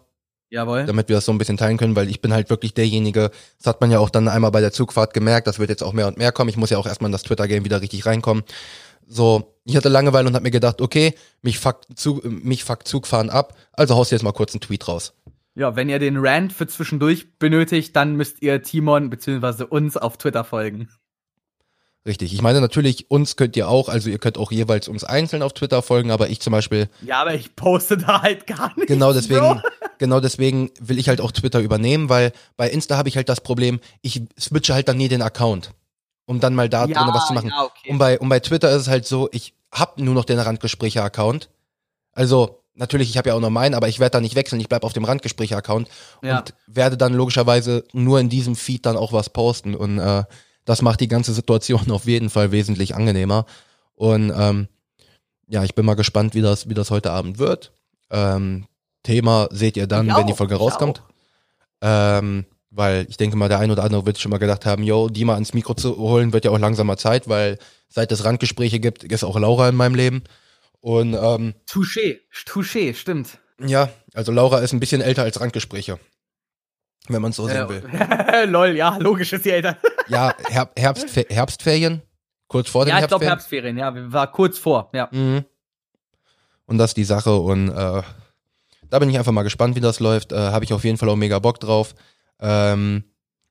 Jawohl. damit wir das so ein bisschen teilen können, weil ich bin halt wirklich derjenige, das hat man ja auch dann einmal bei der Zugfahrt gemerkt, das wird jetzt auch mehr und mehr kommen. Ich muss ja auch erstmal in das Twitter-Game wieder richtig reinkommen. So, ich hatte Langeweile und habe mir gedacht, okay, mich fuckt, Zug, mich fuckt Zugfahren ab, also haust du jetzt mal kurz einen Tweet raus. Ja, wenn ihr den Rant für zwischendurch benötigt, dann müsst ihr Timon bzw. uns auf Twitter folgen. Richtig. Ich meine, natürlich, uns könnt ihr auch, also ihr könnt auch jeweils uns einzeln auf Twitter folgen, aber ich zum Beispiel, Ja, aber ich poste da halt gar nicht. genau deswegen, genau deswegen will ich halt auch Twitter übernehmen, weil bei Insta habe ich halt das Problem, ich switche halt dann nie den Account, um dann mal da ja, drin was zu machen. Ja, okay. Und bei, und bei Twitter ist es halt so, ich hab nur noch den Randgespräche-Account. Also, natürlich, ich habe ja auch noch meinen, aber ich werde da nicht wechseln, ich bleib auf dem Randgespräche-Account Ja. und werde dann logischerweise nur in diesem Feed dann auch was posten. Und äh, das macht die ganze Situation auf jeden Fall wesentlich angenehmer. Und ähm, ja, ich bin mal gespannt, wie das, wie das heute Abend wird. Ähm, Thema seht ihr dann, Ich wenn die auch, Folge ich rauskommt. Ähm, weil ich denke mal, der ein oder andere wird schon mal gedacht haben, yo, die mal ans Mikro zu holen, wird ja auch langsamer Zeit, weil seit es Randgespräche gibt, ist auch Laura in meinem Leben. Und ähm, Touché, Touché, stimmt. ja, also Laura ist ein bisschen älter als Randgespräche. Wenn man es so sehen will. Äh, lol, ja, logisch ist sie älter. Ja, Her Herbst, Herbstferien, kurz vor den Ja, ich glaube Herbstferien. Herbstferien, ja, war kurz vor, ja. Mhm. Und das ist die Sache und äh, da bin ich einfach mal gespannt, wie das läuft. Äh, Habe ich auf jeden Fall auch mega Bock drauf. Ähm,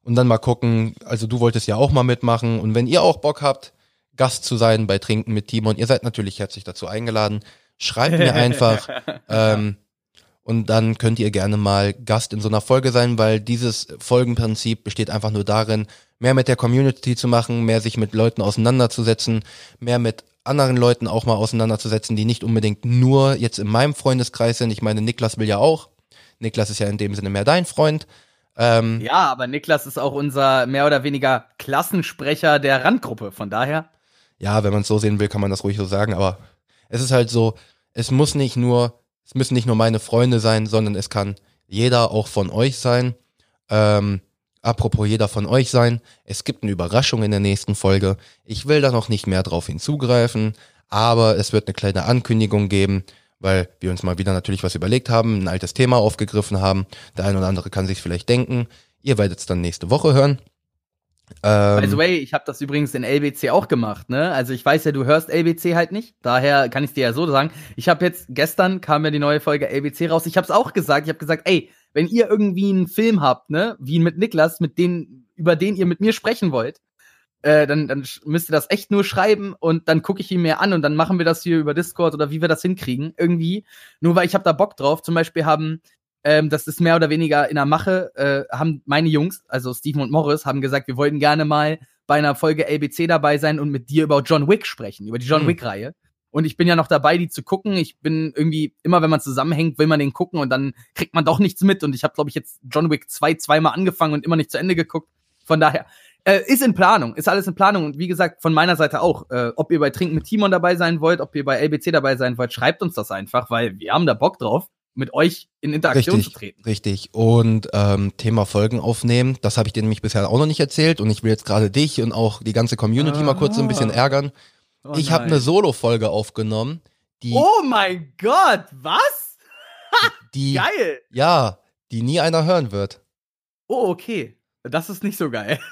und dann mal gucken, also du wolltest ja auch mal mitmachen und wenn ihr auch Bock habt, Gast zu sein bei Trinken mit Timon, ihr seid natürlich herzlich dazu eingeladen. Schreibt mir einfach ähm, und dann könnt ihr gerne mal Gast in so einer Folge sein, weil dieses Folgenprinzip besteht einfach nur darin, mehr mit der Community zu machen, mehr sich mit Leuten auseinanderzusetzen, mehr mit anderen Leuten auch mal auseinanderzusetzen, die nicht unbedingt nur jetzt in meinem Freundeskreis sind. Ich meine, Niklas will ja auch. Niklas ist ja in dem Sinne mehr dein Freund. Ähm, Ja, aber Niklas ist auch unser mehr oder weniger Klassensprecher der Randgruppe, von daher. ja, wenn man es so sehen will, kann man das ruhig so sagen, aber es ist halt so, es muss nicht nur, es müssen nicht nur meine Freunde sein, sondern es kann jeder auch von euch sein. Ähm, apropos jeder von euch sein, es gibt eine Überraschung in der nächsten Folge. Ich will da noch nicht mehr drauf hinzugreifen, aber es wird eine kleine Ankündigung geben, weil wir uns mal wieder natürlich was überlegt haben, ein altes Thema aufgegriffen haben. Der eine oder andere kann sich vielleicht denken. Ihr werdet es dann nächste Woche hören. Ähm, By the way, ich habe das übrigens in LBC auch gemacht, ne? Also ich weiß ja, du hörst LBC halt nicht, daher kann ich dir ja so sagen. Ich habe jetzt gestern kam ja die neue Folge LBC raus. Ich habe es auch gesagt. Ich habe gesagt, ey, wenn ihr irgendwie einen Film habt, ne, wie mit Niklas, mit den über den ihr mit mir sprechen wollt, äh, dann, dann müsst ihr das echt nur schreiben und dann gucke ich ihn mir an und dann machen wir das hier über Discord oder wie wir das hinkriegen irgendwie. Nur weil ich habe da Bock drauf. Zum Beispiel haben ähm, das ist mehr oder weniger in der Mache, äh, haben meine Jungs, also Steven und Morris, haben gesagt, wir wollten gerne mal bei einer Folge LBC dabei sein und mit dir über John Wick sprechen, über die John Hm. Wick-Reihe. Und ich bin ja noch dabei, die zu gucken. Ich bin irgendwie, immer wenn man zusammenhängt, will man den gucken und dann kriegt man doch nichts mit. Und ich habe, glaube ich, jetzt John Wick 2 zweimal angefangen und immer nicht zu Ende geguckt. Von daher, äh, ist in Planung, ist alles in Planung. Und wie gesagt, von meiner Seite auch. Äh, ob ihr bei Trinken mit Timon dabei sein wollt, ob ihr bei LBC dabei sein wollt, schreibt uns das einfach, weil wir haben da Bock drauf, mit euch in Interaktion Richtig, zu treten. richtig. Und ähm, Thema Folgen aufnehmen, das habe ich dir nämlich bisher auch noch nicht erzählt und ich will jetzt gerade dich und auch die ganze Community mal kurz so ein bisschen Ah. ärgern. Oh ich habe eine Solo-Folge aufgenommen, die, Oh mein Gott, was? die, Geil. ja, die nie einer hören wird. Oh, okay. Das ist nicht so geil.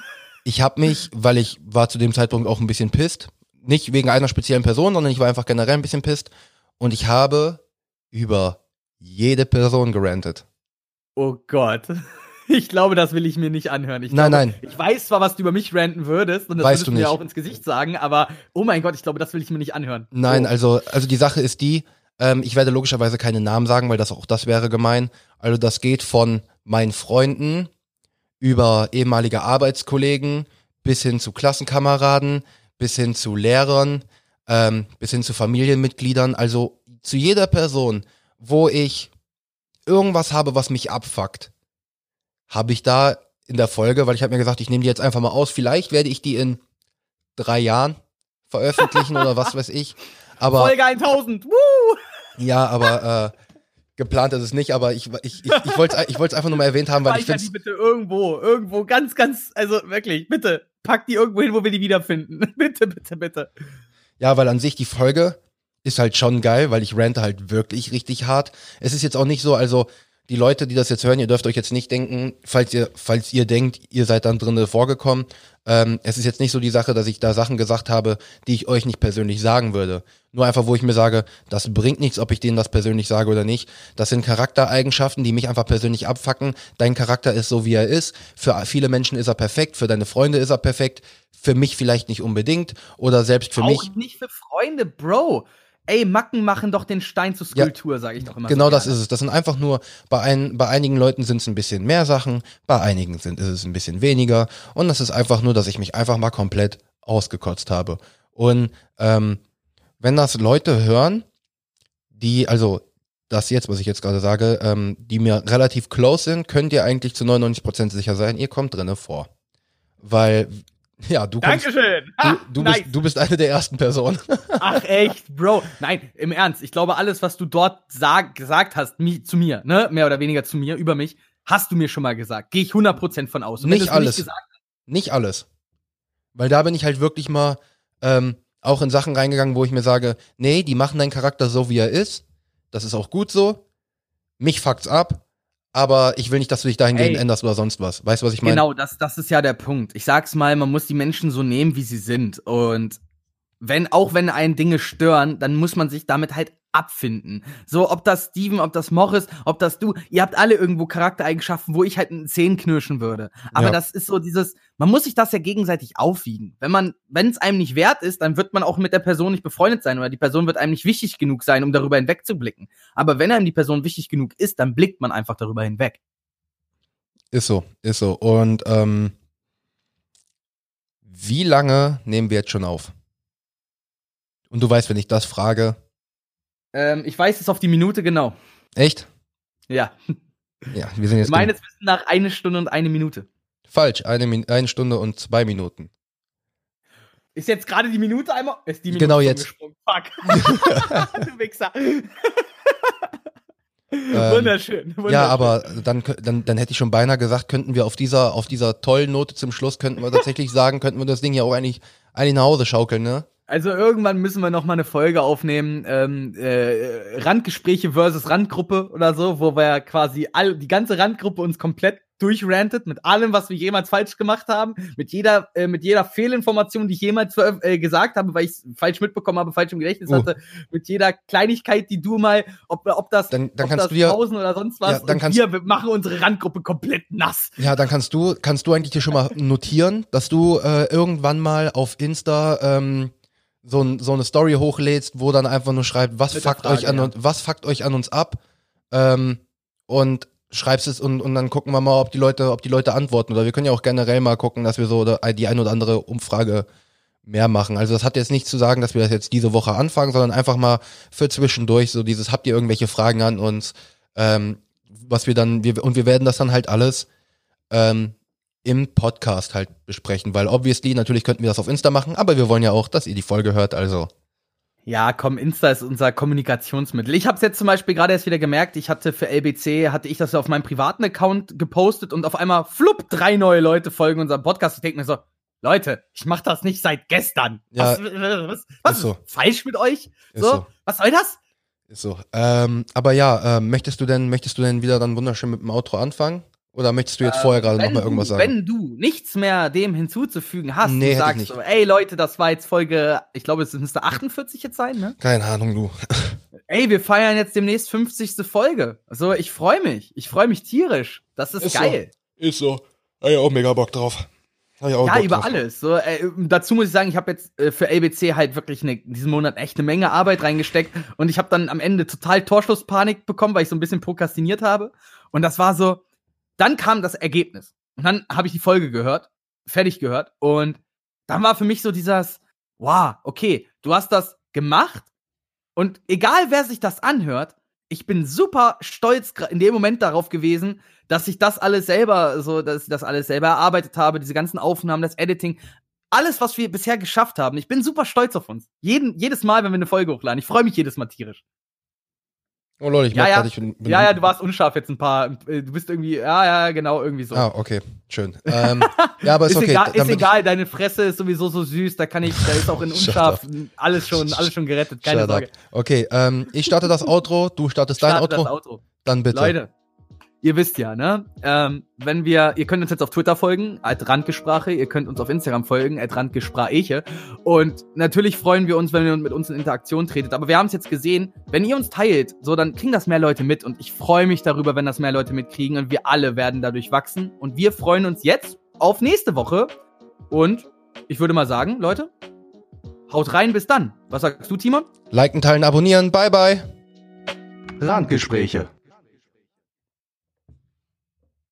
Ich habe mich, weil ich war zu dem Zeitpunkt auch ein bisschen pisst, nicht wegen einer speziellen Person, sondern ich war einfach generell ein bisschen pisst und ich habe über jede Person gerantet. Oh Gott. Ich glaube, das will ich mir nicht anhören. Ich Nein, glaube, nein. Ich weiß zwar, was du über mich ranten würdest, und das Weißt würdest du mir auch ins Gesicht sagen, aber oh mein Gott, ich glaube, das will ich mir nicht anhören. Nein, oh. also, also die Sache ist die, ähm, ich werde logischerweise keine Namen sagen, weil das auch das wäre gemein. Also das geht von meinen Freunden über ehemalige Arbeitskollegen bis hin zu Klassenkameraden, bis hin zu Lehrern, ähm, bis hin zu Familienmitgliedern. Also zu jeder Person, wo ich irgendwas habe, was mich abfuckt, habe ich da in der Folge, weil ich habe mir gesagt, ich nehme die jetzt einfach mal aus. Vielleicht werde ich die in drei Jahren veröffentlichen oder was weiß ich. Aber Folge 1000. Woo! ja, aber äh, geplant ist es nicht. Aber ich ich ich, ich wollte es ich einfach nur mal erwähnt haben, weil ich finde die bitte irgendwo, irgendwo, ganz, ganz, also wirklich, bitte, pack die irgendwo hin, wo wir die wiederfinden. bitte, bitte, bitte. ja, weil an sich die Folge ist halt schon geil, weil ich rante halt wirklich richtig hart. Es ist jetzt auch nicht so, also die Leute, die das jetzt hören, ihr dürft euch jetzt nicht denken, falls ihr, falls ihr denkt, ihr seid dann drinne vorgekommen. Ähm, es ist jetzt nicht so die Sache, dass ich da Sachen gesagt habe, die ich euch nicht persönlich sagen würde. Nur einfach, wo ich mir sage, das bringt nichts, ob ich denen das persönlich sage oder nicht. Das sind Charaktereigenschaften, die mich einfach persönlich abfacken. Dein Charakter ist so, wie er ist. Für viele Menschen ist er perfekt, für deine Freunde ist er perfekt, für mich vielleicht nicht unbedingt oder selbst für Auch mich. nicht für Freunde, Bro. Ey, Macken machen doch den Stein zur Skulptur, sage ich doch immer. Genau so das ist es. Das sind einfach nur, bei, ein, bei einigen Leuten sind es ein bisschen mehr Sachen, bei einigen sind ist es ein bisschen weniger. Und das ist einfach nur, dass ich mich einfach mal komplett ausgekotzt habe. Und ähm, wenn das Leute hören, die, also das jetzt, was ich jetzt gerade sage, ähm, die mir relativ close sind, könnt ihr eigentlich zu 99% sicher sein, ihr kommt drinne vor. Weil, ja, du kommst, Dankeschön. du, Ha, du, nice. bist, du bist eine der ersten Personen. Ach echt, Bro. Nein, im Ernst. Ich glaube, alles, was du dort sag, gesagt hast, mi, zu mir, ne, mehr oder weniger zu mir, über mich, hast du mir schon mal gesagt. Gehe ich 100% von aus. Und Nicht du es alles. gesagt Nicht alles. Weil da bin ich halt wirklich mal ähm, auch in Sachen reingegangen, wo ich mir sage, nee, die machen deinen Charakter so, wie er ist. Das ist auch gut so. Mich fuckt's ab. Aber ich will nicht, dass du dich dahingehend Ey. änderst oder sonst was. Weißt du, was ich meine? Genau, das, das ist ja der Punkt. Ich sag's mal, man muss die Menschen so nehmen, wie sie sind. Und wenn, auch wenn einen Dinge stören, dann muss man sich damit halt abfinden. So, ob das Steven, ob das Morris, ob das du, ihr habt alle irgendwo Charaktereigenschaften, wo ich halt einen Zehen knirschen würde. Aber Ja. das ist so dieses, man muss sich das ja gegenseitig aufwiegen. Wenn man, wenn es einem nicht wert ist, dann wird man auch mit der Person nicht befreundet sein oder die Person wird einem nicht wichtig genug sein, um darüber hinwegzublicken. Aber wenn einem die Person wichtig genug ist, dann blickt man einfach darüber hinweg. Ist so, ist so. Und ähm, wie lange nehmen wir jetzt schon auf? Und du weißt, wenn ich das frage, Ähm, ich weiß es auf die Minute genau. echt? Ja. Ja, wir sind jetzt Meines Wissens nach eine Stunde und eine Minute. falsch. Eine, Min eine Stunde und zwei Minuten. Ist jetzt gerade die Minute einmal? Ist die Minute Genau jetzt. Fuck. du Wichser. wunderschön, wunderschön. Ja, aber dann, dann, dann hätte ich schon beinahe gesagt, könnten wir auf dieser, auf dieser tollen Note zum Schluss, könnten wir tatsächlich sagen, könnten wir das Ding ja auch eigentlich, eigentlich nach Hause schaukeln, ne? Also irgendwann müssen wir noch mal eine Folge aufnehmen, ähm, äh, Randgespräche versus Randgruppe oder so, wo wir quasi all, die ganze Randgruppe uns komplett durchrantet mit allem, was wir jemals falsch gemacht haben, mit jeder, äh, mit jeder Fehlinformation, die ich jemals äh, gesagt habe, weil ich es falsch mitbekommen habe, falsch im Gedächtnis Uh. hatte, mit jeder Kleinigkeit, die du mal, ob, ob das, Dann, dann ob kannst das du dir, Pausen oder sonst was, Ja, dann kannst- wir machen unsere Randgruppe komplett nass. ja, dann kannst du, kannst du eigentlich dir schon mal notieren, dass du äh, irgendwann mal auf Insta ähm, so, ein, so eine Story hochlädst, wo dann einfach nur schreibt, was Mit fuckt euch an ja. und was fuckt euch an uns ab? Ähm, und schreibst es und, und dann gucken wir mal, ob die Leute, ob die Leute antworten. Oder wir können ja auch generell mal gucken, dass wir so die ein oder andere Umfrage mehr machen. Also das hat jetzt nicht zu sagen, dass wir das jetzt diese Woche anfangen, sondern einfach mal für zwischendurch so dieses, habt ihr irgendwelche Fragen an uns, ähm, was wir dann, wir, und wir werden das dann halt alles ähm, im Podcast halt besprechen, weil obviously, natürlich könnten wir das auf Insta machen, aber wir wollen ja auch, dass ihr die Folge hört, also. Ja, komm, Insta ist unser Kommunikationsmittel. Ich habe es jetzt zum Beispiel gerade erst wieder gemerkt. Ich hatte für LBC, hatte ich das auf meinem privaten Account gepostet und auf einmal flupp, drei neue Leute folgen unserem Podcast. Ich denke mir so, Leute, ich mache das nicht seit gestern. Ja, was was, was ist ist, so. falsch mit euch? Ist So, so. was soll das? Ist so. Ähm, aber ja, ähm, möchtest du denn, möchtest du denn wieder dann wunderschön mit dem Outro anfangen? Oder möchtest du jetzt vorher gerade Wenn nochmal irgendwas sagen? Wenn du nichts mehr dem hinzuzufügen hast, Nee, du sagst so, ey Leute, das war jetzt Folge, ich glaube, es müsste 48 jetzt sein, ne? Keine Ahnung, du. Ey, wir feiern jetzt demnächst 50. Folge. Also, ich freue mich. Ich freue mich tierisch. Das ist, Ist so. geil. Ist so. Hab ich auch mega Bock drauf. Hab Ja, Bock über drauf. alles. So, äh, dazu muss ich sagen, ich habe jetzt äh, für LBC halt wirklich ne, diesen Monat echt eine Menge Arbeit reingesteckt und ich habe dann am Ende total Torschlusspanik bekommen, weil ich so ein bisschen prokrastiniert habe. Und das war so, dann kam das Ergebnis. Und dann habe ich die Folge gehört, fertig gehört. Und dann war für mich so dieses, wow, okay, du hast das gemacht. Und egal wer sich das anhört, ich bin super stolz in dem Moment darauf gewesen, dass ich das alles selber, so, dass ich das alles selber erarbeitet habe, diese ganzen Aufnahmen, das Editing, alles, was wir bisher geschafft haben. Ich bin super stolz auf uns. Jeden, jedes Mal, wenn wir eine Folge hochladen. Ich freue mich jedes Mal tierisch. Oh Leute, ich Ja, ja. grad, ich bin, bin Ja, ja, du warst unscharf jetzt ein paar. äh, Du bist irgendwie, ja, ja, genau, irgendwie so. Ah, okay, schön. Ähm, ja, aber ist, ist okay. egal, ist egal, deine Fresse ist sowieso so süß, da kann ich, da ist auch in unscharf alles schon, alles schon gerettet, keine Shut up. Sorge. Okay, ähm, ich starte das Outro, du startest dein Starte Outro, das Outro. dann bitte. Leute, ihr wisst ja, ne? Ähm, wenn wir, ihr könnt uns jetzt auf Twitter folgen, at Randgesprache, ihr könnt uns auf Instagram folgen, at Randgesprache. Und natürlich freuen wir uns, wenn ihr mit uns in Interaktion tretet. Aber wir haben es jetzt gesehen, wenn ihr uns teilt, so dann kriegen das mehr Leute mit. Und ich freue mich darüber, wenn das mehr Leute mitkriegen. Und wir alle werden dadurch wachsen. Und wir freuen uns jetzt auf nächste Woche. Und ich würde mal sagen, Leute, haut rein, bis dann. Was sagst du, Timon? Liken, teilen, abonnieren. Bye, bye. Randgespräche.